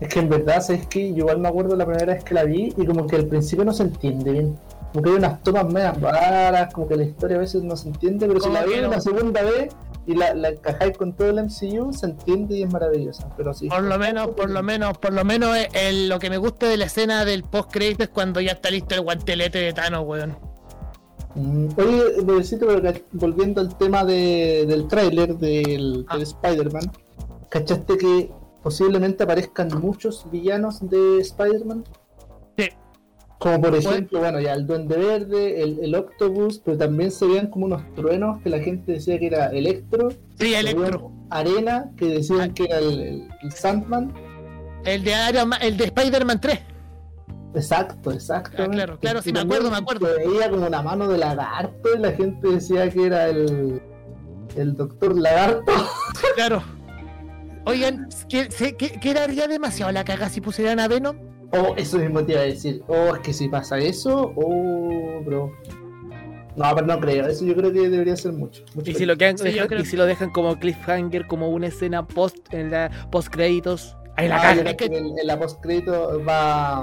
Es que en verdad, ¿sabes que Yo igual me acuerdo la primera vez que la vi y como que al principio no se entiende bien. Como que hay unas tomas medias raras, como que la historia a veces no se entiende, pero si ¿Cómo la ves no? la segunda vez y la, la encajáis con todo el MCU, se entiende y es maravillosa. Pero sí. Por lo menos, por lo menos, por lo menos el- lo que me gusta de la escena del post crédito es cuando ya está listo el guantelete de Thanos, weón. Mm, Oye, que- volviendo al tema de- del tráiler del, Ah. del Spider-Man, ¿cachaste que posiblemente aparezcan muchos villanos de Spider-Man? Sí. Como por ejemplo, bueno, ya el Duende Verde, el, el Octopus, pero también se veían como unos truenos que la gente decía que era Electro. Sí, Electro. Arena, que decían que era el, el- el Sandman. El de Iron Man- el de Spider-Man 3. Exacto, exacto. Ah, claro, claro, sí, me acuerdo, me acuerdo. Se veía como una mano de lagarto y la gente decía que era el, el Doctor Lagarto. Claro. Oigan, ¿qué, se- qué- quedaría demasiado la caga si pusieran a Venom? Oh, eso mismo te iba a decir. Oh, es que si pasa eso, oh, bro. No, pero no creo. Eso yo creo que debería ser mucho. mucho Y si lo, quedan- Sí, dejan- creo y si lo dejan como cliffhanger, como una escena post en la post créditos, ahí la Ah, que en, en la postcrédito va,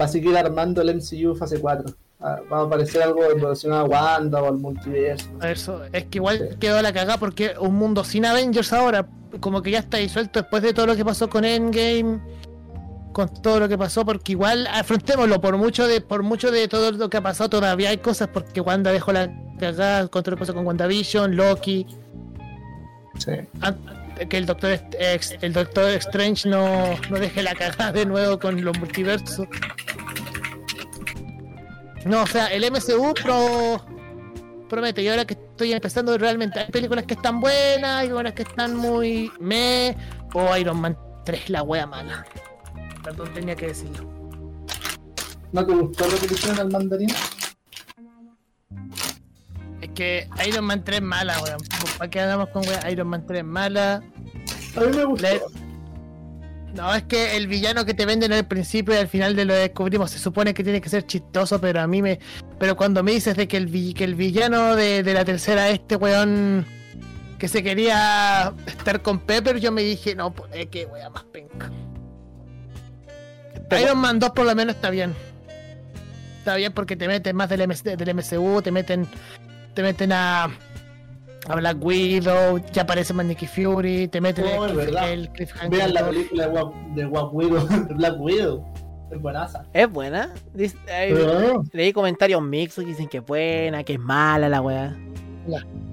va a seguir armando el MCU fase 4. Ah, Va a aparecer algo relacionado a Wanda o al multiverso. A ver, Eso, es que igual quedó la cagada porque un mundo sin Avengers ahora, como que ya está disuelto después de todo lo que pasó con Endgame, con todo lo que pasó, porque igual afrontémoslo, por mucho de, por mucho de todo lo que ha pasado, todavía hay cosas porque Wanda dejó la cagada, con todo lo que pasó con WandaVision, Loki, Sí. an- que el Doctor el Doctor Strange no, no deje la cagada de nuevo con los multiversos. No, o sea, el MCU pro, promete. Y ahora que estoy empezando realmente, hay películas que están buenas, hay otras que están muy me o Iron Man 3, la wea mala. Perdón, tenía que decirlo. ¿No te gustó lo que le hicieron al mandarín? Es que Iron Man 3 es mala, weón. ¿Para qué andamos con wea? Iron Man 3 es mala. A mí me gustó. Le- No, es que el villano que te venden al principio y al final de lo descubrimos se supone que tiene que ser chistoso, pero a mí me. Pero cuando me dices de que el, vi- que el villano de, de la tercera, este weón que se quería estar con Pepper, yo me dije, no, pues es que wea más penca. Iron Man 2 por lo menos está bien. Está bien porque te meten más del, MC del MCU, te meten. Te meten a. A Black Widow, ya aparece más Nicky Fury, te meten Oh, el, el cliffhanger. Vean la película de Black, de Black Widow. de Black Widow. Es buenaza. Es buena. Dice- Pero, leí comentarios mixtos que dicen que es buena, que es mala la weá.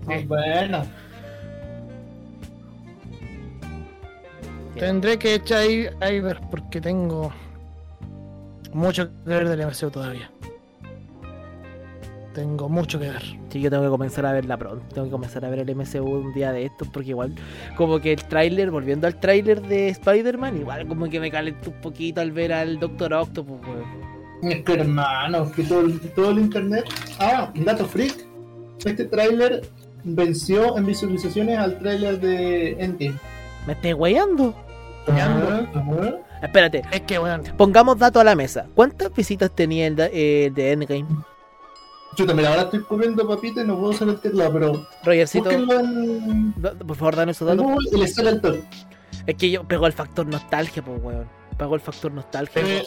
es buena. Tendré que echar ahí, ahí ver porque tengo mucho que ver del MCU todavía. Tengo mucho que ver. Sí, yo tengo que comenzar a verla pronto. Tengo que comenzar a ver el MCU un día de estos porque igual como que el tráiler, volviendo al tráiler de Spider-Man, igual como que me calentó un poquito al ver al Doctor Octopus. Es que hermano, que todo, el- todo el internet. Ah, dato freak. Este tráiler venció en visualizaciones al tráiler de Endgame. Me. Ajá, ajá. Espérate, Es que, weón, pongamos datos a la mesa. ¿Cuántas visitas tenía el, eh, de Endgame? Yo también ahora estoy comiendo papita y no puedo usar el teclado, pero Rogercito, en, por favor, danos esos datos. El top. Es que yo pegó el factor nostalgia, pues, weón. Pegó el factor nostalgia. Pero-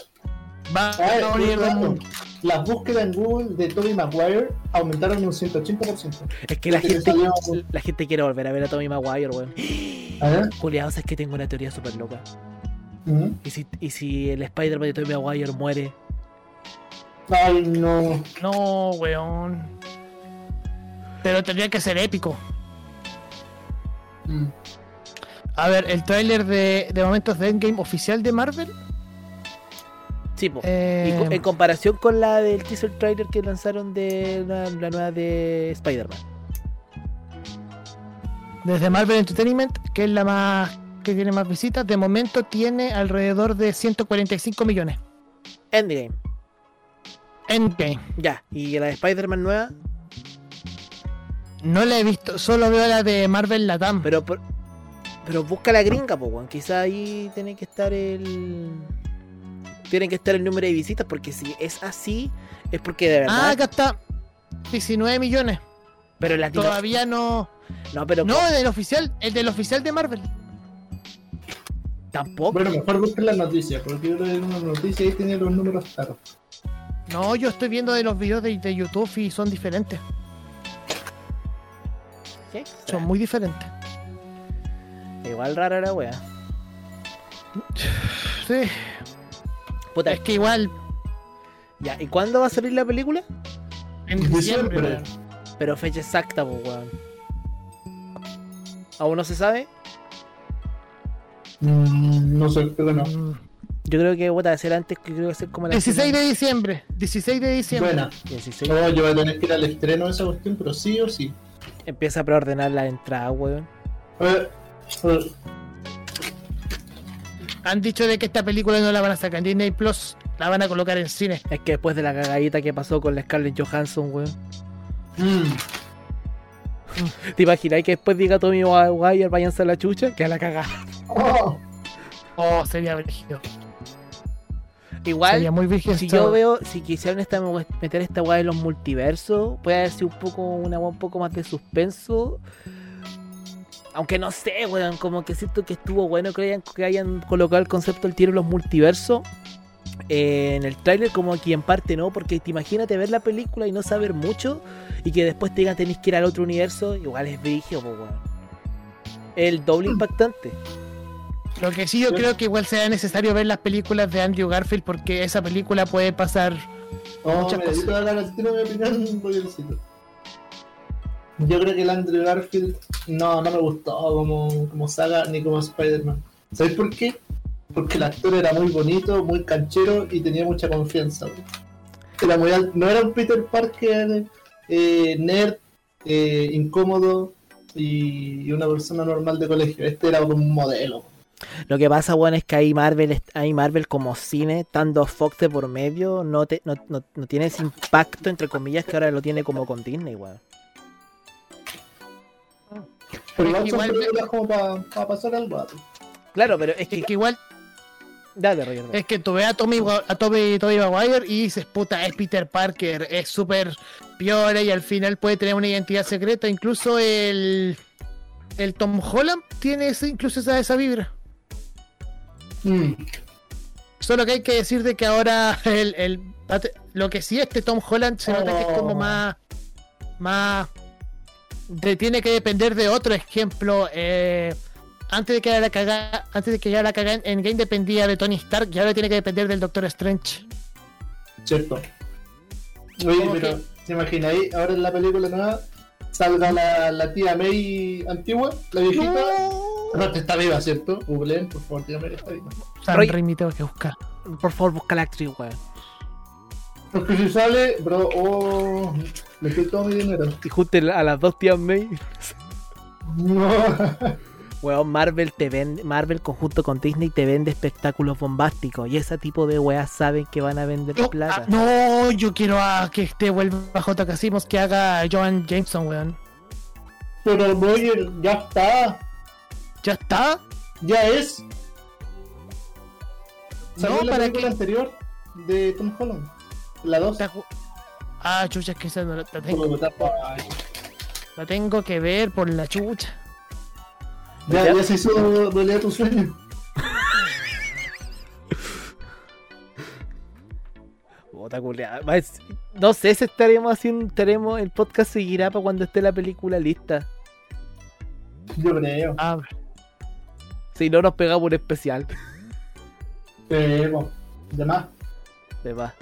va A ver, a el dato. mundo. Las búsquedas en Google de Tobey Maguire aumentaron un 180%. Es que la Porque gente, salió- la gente quiere volver a ver a Tommy Maguire, weón. A ver. Julián, es que tengo una teoría súper loca. ¿Y si, ¿Y si el Spider-Man de Tommy Maguire muere? Ay, no. No, weón. Pero tendría que ser épico. Mm. A ver, el tráiler de, de momentos de Endgame oficial de Marvel. Sí, eh, en comparación con la del teaser trailer que lanzaron de la, la nueva de Spider-Man. desde Marvel Entertainment, que es la más que tiene más visitas, de momento tiene alrededor de 145 millones. Endgame. Endgame. Ya. Y la de Spider-Man nueva. No la he visto, solo veo la de Marvel Latam. Pero por- pero busca la gringa, po, weón. Quizá ahí tiene que estar el. Tiene que estar el número de visitas. Porque si es así, es porque de verdad. ah, acá está. 19 millones. pero latino. Todavía no. No, pero No, del oficial, el del oficial de Marvel. Tampoco. Bueno, mejor busquen las noticias, porque yo que en una noticia ahí tiene los números claros. No, yo estoy viendo de los videos de, de YouTube y son diferentes. ¿Qué? Son muy diferentes. Igual rara la wea. Sí. Puta, Es que igual ya. ¿Y cuándo va a salir la película? en Diciembre. Pero fecha exacta, pues, weón. ¿Aún no se sabe? Mm, no sé, pero no. Mm, Yo creo que voy a hacer antes, que creo que ser como la 16 de diciembre. 16 de diciembre. Buena. 16. No, yo voy a tener que ir al estreno de esa cuestión, pero sí o sí. Empieza a preordenar la entrada, weón. Eh, eh, Han dicho de que esta película no la van a sacar en Disney Plus, la van a colocar en cine. Es que después de la cagadita que pasó con la Scarlett Johansson, weón. mm. ¿Te imaginas que después diga Tommy Maguire váyanse a la chucha? Que a la cagada. Oh, Oh, sería brígido. Igual, Sería muy si yo veo, si quisieran esta, meter esta weá en los multiversos, puede haber sido un poco, una weá un poco más de suspenso. Aunque no sé, weón, como que siento que estuvo bueno que hayan, que hayan colocado el concepto del tiro en los multiversos. Eh, en el tráiler como aquí en parte no, porque te imagínate ver la película y no saber mucho y que después te digan tenéis que ir al otro universo, igual es brígido, pues weón. El doble impactante. Lo que sí yo creo que igual sea necesario ver las películas de Andrew Garfield porque esa película puede pasar oh, Muchas mira, cosas. yo mi opinión. Yo creo que el Andrew Garfield no, no me gustó como, como saga ni como Spider-Man. ¿Sabes por qué? Porque el actor era muy bonito, muy canchero y tenía mucha confianza. Era muy al- no era un Peter Parker eh, nerd, eh, incómodo y, y una persona normal de colegio. Este era como un modelo. Lo que pasa, weón, es que ahí Marvel, ahí Marvel como cine, estando Fox de por medio, no, te, no, no, no tiene ese impacto, entre comillas, que ahora lo tiene como con Disney, weón. Pero igual igual- películas como para pasar al rato. Claro, pero es que igual Dale, Roger. dale. es que tú ves a Tommy a Tommy, Tommy Maguire y dices, puta, es Peter Parker, es súper piola y al final puede tener una identidad secreta. Incluso el el Tom Holland tiene ese- incluso esa, esa vibra. Mm. Solo que hay que decir de que ahora el, el- lo que sí este Tom Holland se nota que es como Oh. más más de- tiene que depender de otro ejemplo eh, antes de que la cagada antes de que ya la cagada en Game dependía de Tony Stark y ahora tiene que depender del Doctor Strange Cierto. Oye, pero que- ¿se imagináis ahora en la película nueva salga la, la tía May antigua, la viejita? Aparte está viva, ¿cierto? Googleen, por favor, tía May está viva. Sam Roy- Raimi tengo que buscar Por favor, busca la actriz, weón. Porque si sale, bro, oh, le estoy todo mi dinero. Y junten a las dos tías May. No. Weón, Marvel te vende, Marvel conjunto con Disney te vende espectáculos bombásticos. Y ese tipo de weas saben que van a vender no, plata. ah, no, yo quiero a que este vuelva a J. Casimos que haga Joan Jameson weón Pero Roger, ya está. ya está Ya es. Salió No, la ¿para película qué? anterior de Tom Holland. La 2. Está ju- ah chucha es que esa no la, la tengo La tengo que ver por la chucha. Ya, Ya. ya se hizo realidad tu sueño. No sé si estaremos haciendo, estaremos, el podcast seguirá para cuando esté la película lista. Yo creo. Ah, Si no nos pegamos un especial. De más. De más.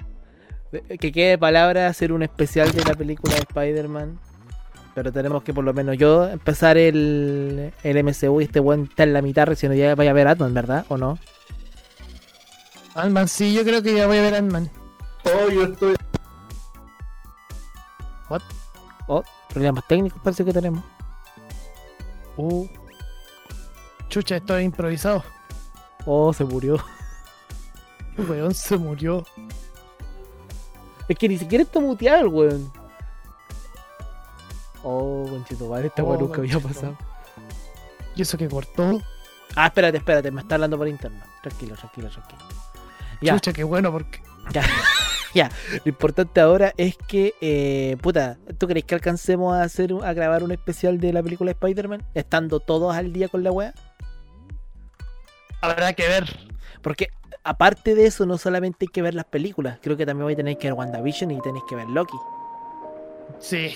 Que quede palabra hacer un especial de la película de Spider-Man. Pero tenemos que por lo menos yo empezar el, el MCU y este buen está en la mitad recién ya vaya a ver Atman, ¿verdad? ¿O no? Ant-Man, sí, yo creo que ya voy a ver Ant-Man. Oh, yo estoy. Oh, problemas técnicos parece que tenemos. Uh. Chucha, esto es improvisado. Oh, se murió. Weón, se murió. Es que ni siquiera está muteado el weón. Oh, conchito, vale, esta Oh, weón nunca había pasado. ¿Y eso que cortó? Ah, espérate, espérate, me está hablando por interno. Tranquilo, tranquilo, tranquilo. Ya, Chucha, qué bueno, porque. ya. Lo importante ahora es que, eh, puta, ¿tú crees que alcancemos a hacer a grabar un especial de la película de Spider-Man? Estando todos al día con la weá. Habrá que ver. Porque aparte de eso, no solamente hay que ver las películas, creo que también voy a tener que ver WandaVision y tenéis que ver Loki. Sí.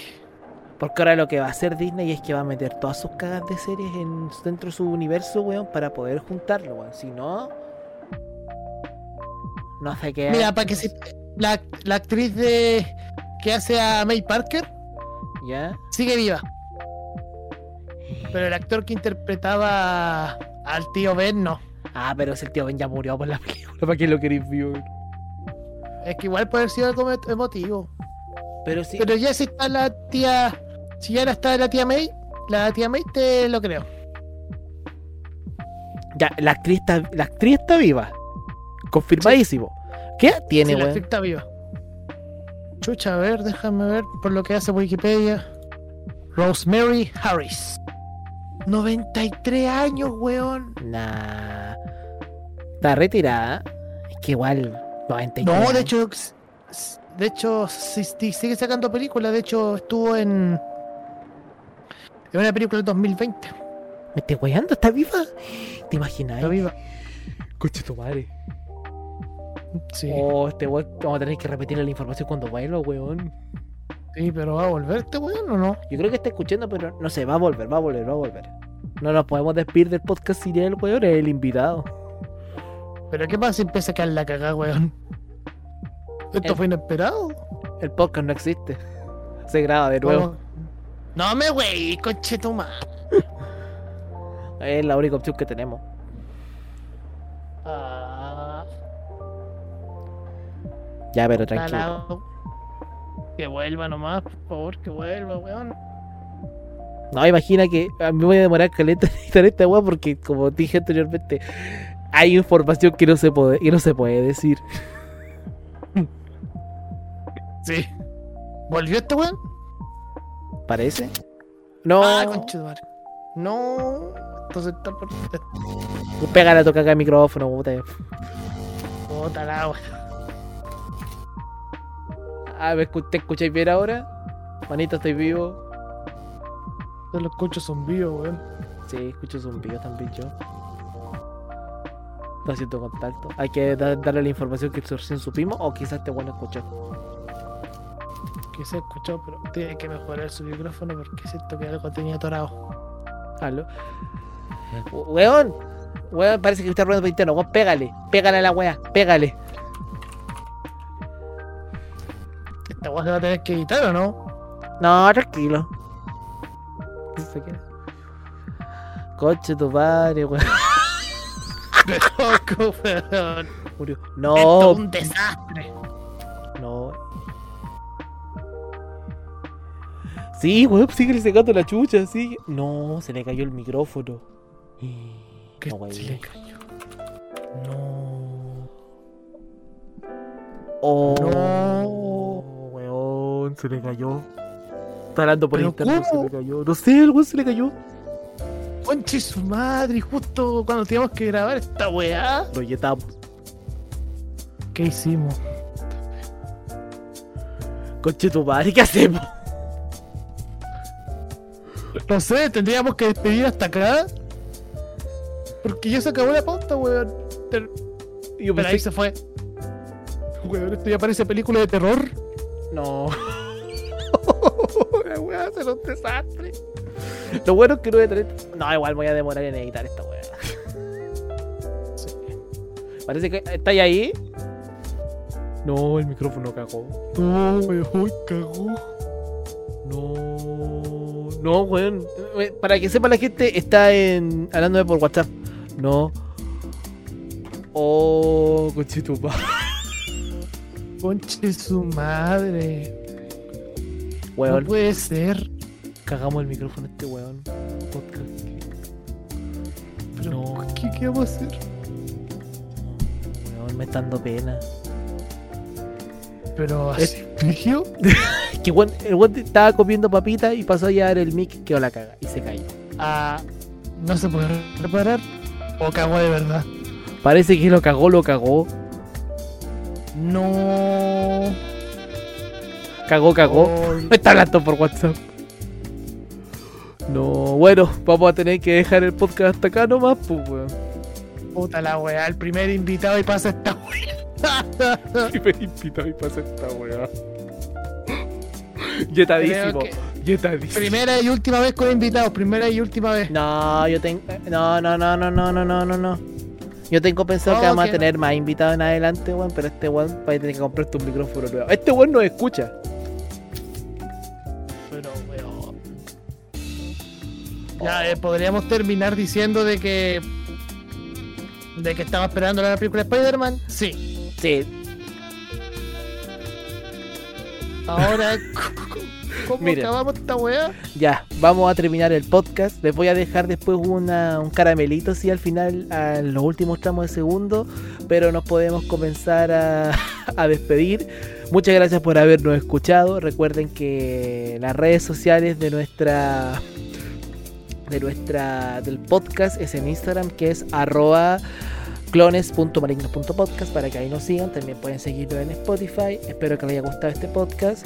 Porque ahora lo que va a hacer Disney es que va a meter todas sus cagas de series en, dentro de su universo, weón, para poder juntarlo, weón. Si no, no sé qué. Mira, para que se. La, la actriz de. que hace a May Parker ¿Ya? sigue viva. Pero el actor que interpretaba al tío Ben no. Ah, pero ese tío Ben ya murió por la película. ¿Para qué lo queréis vivo? Es que igual puede haber sido algo emo- emotivo. Pero sí. Pero ya si está la tía. Si ya no está la tía May, la tía May te lo creo. Ya, la actriz está, la actriz está viva. Confirmadísimo. ¿Qué edad tiene, Sí, la actriz está viva. Chucha, a ver, déjame ver por lo que hace Wikipedia. Rosemary Harris. 93 años, weón. Nah. Está retirada. Es que igual. 93 No, de hecho, de hecho, sigue sacando películas. De hecho, estuvo en. En una película del 2020. ¿Me estoy weyando? ¿Está viva? ¿Te imaginas? Está viva. Coche tu madre. Sí, Oh, este weón. Vamos a tener que repetir la información cuando vuelva, weón. sí, pero va a volver este weón o no? Yo creo que está escuchando, pero no sé, va a volver, va a volver, va a volver. No nos podemos despedir del podcast sin él, weón, es el invitado. Pero ¿qué pasa si empieza a caer la cagada, weón? ¿Esto El- fue inesperado? El podcast no existe. Se graba de nuevo. ¿Cómo? No me wey, coche tu. Es la única opción que tenemos. Ah, Ya, pero tranquilo. Que vuelva nomás, por favor, que vuelva, weón. No, imagina que a mí me voy a demorar caleta en esta weá porque, como dije anteriormente, hay información que no se puede, que no se puede decir. Sí. ¿Volvió este weón? ¿Parece? No. Ah. No. Entonces está perfecto. Pégale a tocar acá el micrófono, puta. Puta la wea. Ah, ¿me escu- ¿te escucháis bien ahora? Manito, estoy vivo. Yo lo escucho zumbido, weón. Sí, escucho zumbido también yo. Está haciendo contacto. Hay que da- darle la información que recién supimos o quizás este bueno escuchó. Que se escuchó, pero tiene que mejorar su micrófono porque siento que algo tenía atorado. Aló. We- Weón. Weón, parece que está ruido por interno. Weón, pégale. Pégale a la wea. Pégale. Esta weá se va a tener que editar o no? No, tranquilo. Coche tu padre, weón. Weón. Murió. Esto No, es un desastre. Sí, weón, sigue sacando la chucha, sí. No, se le cayó el micrófono. ¿Qué No, weón. se le cayó? No. Oh, No. weón, se le cayó. Está hablando por ¿Pero internet, se le cayó. No sé, el weón se le cayó. Conche su madre, justo cuando teníamos que grabar esta weá. Lo yetamos. ¿Qué hicimos? Coche tu madre, ¿qué hacemos? No sé, tendríamos que despedir hasta acá. Porque ya se acabó la pauta, weón. Ter- Yo Pero ahí se fue. Weón, esto ya parece película de terror. No. la weá ser un desastre. Lo bueno es que no voy a tener. No, igual voy a demorar en editar esta weá. Parece que. ¿Estáis ahí? No, el micrófono cagó. No, weón, cagó. No. No, weón. Eh, Para que sepa la gente, está en. hablándome por WhatsApp. No. Oh, conchetupa. Conche su madre. Weón, No puede ser. cagamos el micrófono a este weón. Podcast. Pero, No. ¿qué, ¿qué vamos a hacer? Weón, me está dando pena. Pero así, ¿Frigio? Que el weón estaba comiendo papita y pasó a llevar el mic, quedó la caga y se cayó. Ah, no se puede reparar. O cagó de verdad. Parece que lo cagó, lo cagó. No. Cagó, cagó. Oh, Me está hablando por WhatsApp. No, bueno, vamos a tener que dejar el podcast hasta acá nomás, pues weón. puta la weá. El primer invitado y pasa esta weá. Primer invitado y pasa esta weá. Yetadísimo, yetadísimo. Primera y última vez con invitados. Primera y última vez. No, yo tengo. No, no, no, no, no, no, no, no, no. Yo tengo pensado que No, vamos a tener más invitados en adelante, weón, pero este weón va a tener que comprarte un micrófono nuevo. Este weón nos escucha. Pero weón. Ya, eh, podríamos terminar diciendo de que ¿De que estaba esperando la película de Spider-Man? Sí. Sí, Ahora, ¿cómo Mira. acabamos esta weá? ya, vamos a terminar el podcast. Les voy a dejar después una, un caramelito, sí, al final, a los últimos tramos de segundo, pero nos podemos comenzar a, a despedir. Muchas gracias por habernos escuchado. Recuerden que las redes sociales de nuestra de nuestra del podcast es en Instagram que es arroba clones.malignos.podcast para que ahí nos sigan. También pueden seguirnos en Spotify. Espero que les haya gustado este podcast.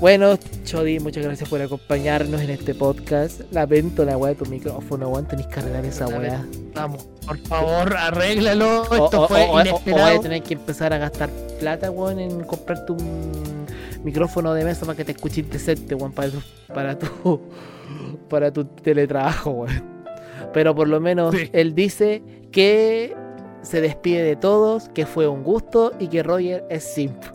Bueno, Chodi, muchas gracias por acompañarnos en este podcast. Lamento la weá de tu micrófono, weón. Tenés que arreglar esa weá. Vamos, por favor, arréglalo. O, Esto o- fue o- o- o inesperado. vas a tener que empezar a gastar plata, weón, en comprarte un micrófono de mesa para que te escuches decente, weón, para tu, para tu, para tu teletrabajo, weón. Pero por lo menos Sí. él dice que se despide de todos, que fue un gusto y que Roger es simp.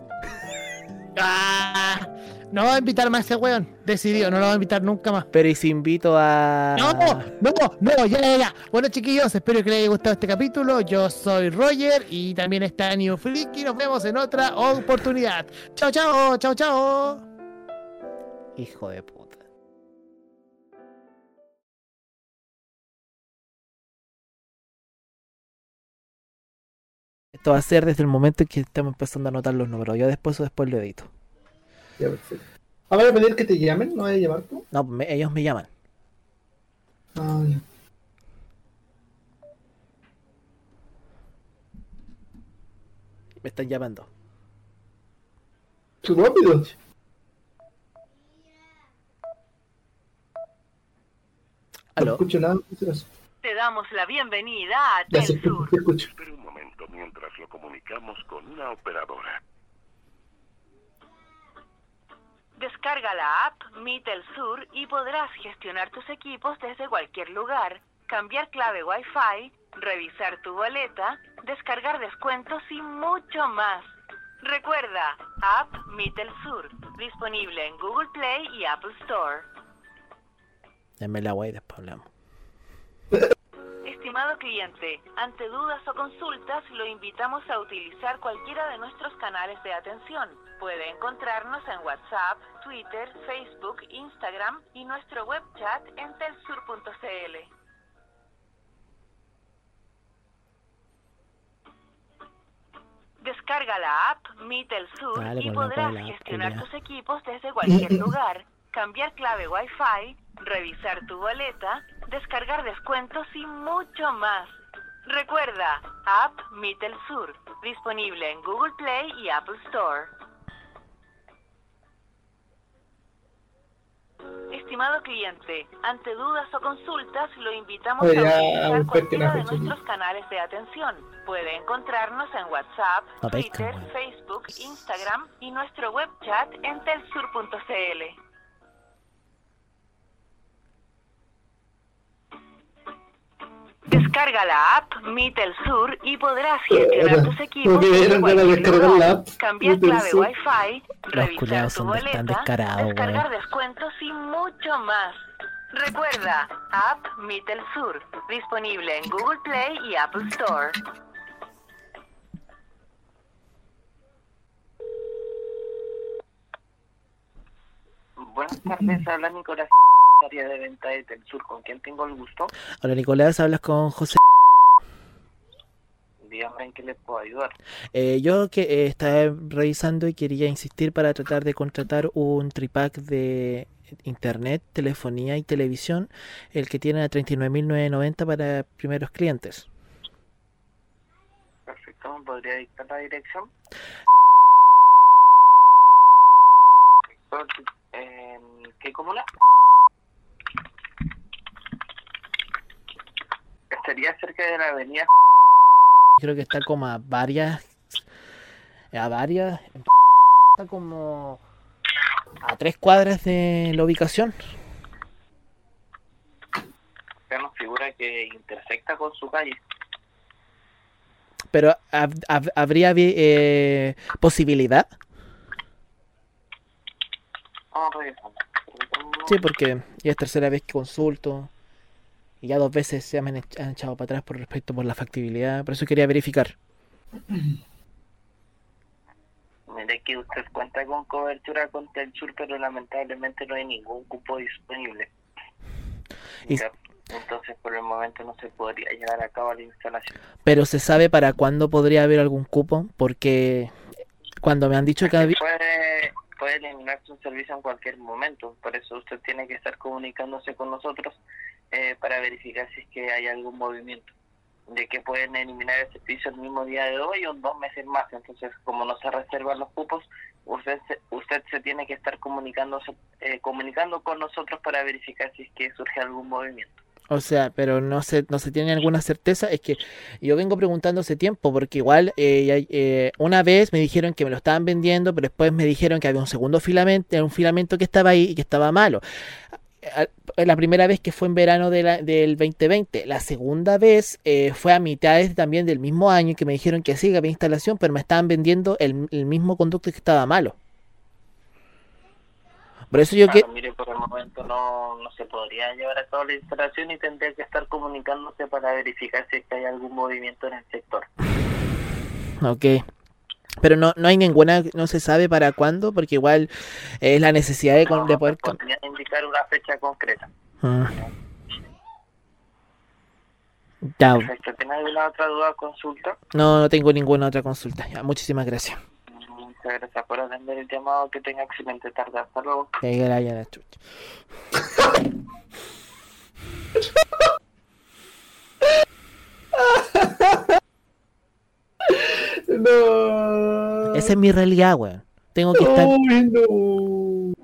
Ah, no va a invitar más a ese weón. Decidió, no lo va a invitar nunca más. Pero y si invito a... No, no, no, ya, ya, ya. Bueno, chiquillos, espero que les haya gustado este capítulo. Yo soy Roger y también está New Freaky. Nos vemos en otra oportunidad. Chao, chao, chao, chao. Hijo de Esto va a ser desde el momento en que estamos empezando a anotar los números. Yo después o después lo edito. Ya, perfecto. Ah, ¿vas a pedir que te llamen? ¿No vas a llamar tú? No, me- ellos me llaman. Ah, ya. Me están llamando. Qué rápido. No ¿Aló? escucho nada. Te damos la bienvenida a Ya escucha, se escucha. Espere un momento mientras lo comunicamos con una operadora. Descarga la app Mi Telsur y podrás gestionar tus equipos desde cualquier lugar, cambiar clave Wi-Fi, revisar tu boleta, descargar descuentos y mucho más. Recuerda, app Mi Telsur, disponible en Google Play y Apple Store. Denme la guay y después hablamos. Estimado cliente, ante dudas o consultas, lo invitamos a utilizar cualquiera de nuestros canales de atención. Puede encontrarnos en WhatsApp, Twitter, Facebook, Instagram y nuestro web chat en telsur.cl. Descarga la app Mi Telsur Dale, y la podrás gestionar tus equipos desde cualquier lugar, cambiar clave Wi-Fi, revisar tu boleta, descargar descuentos y mucho más. Recuerda, app Mi Telsur, disponible en Google Play y Apple Store. Estimado cliente, ante dudas o consultas, lo invitamos Oye, a utilizar cualquiera de nuestros canales de atención. Puede encontrarnos en WhatsApp, Twitter. Facebook, Instagram y nuestro web chat en telsur.cl. Descarga la app Mi Telsur y podrás gestionar tus equipos desde descargar la app cambiar clave. Wi-Fi, revisar tu boleta, descargar descuentos y mucho más. Recuerda, app Mi Telsur, disponible en Google Play y Apple Store. Buenas tardes, habla Nicolás, área de venta de Telsur, ¿con quién tengo el gusto? Hola Nicolás, hablas con José. Dígame en qué le puedo ayudar. Eh, yo que eh, estaba revisando y quería insistir para tratar de contratar un tripack de internet, telefonía y televisión, el que tiene a 39.990 para primeros clientes. Perfecto, ¿me podría dictar la dirección? ¿En qué comuna? Estaría cerca de la avenida. Creo que está como a varias, a varias, está como a tres cuadras de la ubicación. que nos figura que intersecta con su calle. Pero hab- hab- habría eh, posibilidad, sí, porque ya es tercera vez que consulto Y ya dos veces se han, han echado para atrás por respecto por la factibilidad. Por eso quería verificar. Mire que usted cuenta con cobertura con Telsur, pero lamentablemente no hay ningún cupo disponible. Y- Entonces, por el momento no se podría llevar a cabo la instalación. Pero se sabe para cuándo podría haber algún cupo. Porque cuando me han dicho que había... Puede, puede eliminarse un servicio en cualquier momento, por eso usted tiene que estar comunicándose con nosotros eh, para verificar si es que hay algún movimiento. De que pueden eliminar el servicio el mismo día de hoy o dos meses más. Entonces, como no se reservan los cupos, usted se, usted se tiene que estar comunicándose, eh, comunicando con nosotros para verificar si es que surge algún movimiento. O sea, pero no se, no se tiene alguna certeza. Es que yo vengo preguntando hace tiempo, porque igual eh, eh, una vez me dijeron que me lo estaban vendiendo, pero después me dijeron que había un segundo filamento, un filamento que estaba ahí y que estaba malo. La primera vez que fue en verano de la- del 2020. La segunda vez eh, fue a mitades también del mismo año que me dijeron que sí, que había instalación, pero me estaban vendiendo el, el mismo conducto que estaba malo. Por eso yo que... Mire, por el momento no, no se podría llevar a cabo la instalación y tendría que estar comunicándose para verificar si es que hay algún movimiento en el sector. Ok. Pero no, no hay ninguna, no se sabe para cuándo, porque igual es la necesidad de, con- No, de no poder... podría indicar una fecha concreta. Mm. Ya, Perfecto. ¿Tiene alguna otra duda o consulta? no, no tengo ninguna otra consulta. Ya, muchísimas gracias. Muchas gracias por atender el llamado. Que tenga excelente tarde. Hasta luego. Que la- la chucha. No. Esa es mi realidad, weón. Tengo que estar... Uy, no.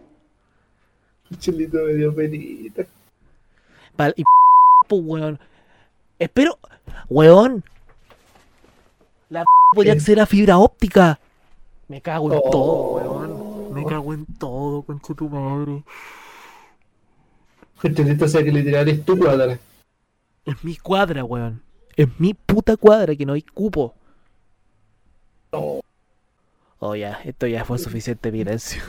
Chelito me dio penita. pal- y pues, weón. Espero... Weón. La podía acceder a fibra óptica. Me cago en Oh. todo, weón. Me cago en todo, concha tu madre. Chelito sea que literal es tu cuadra. Es mi cuadra, weón. Es mi puta cuadra que no hay cupo. Oh, ya, esto ya fue suficiente violencia.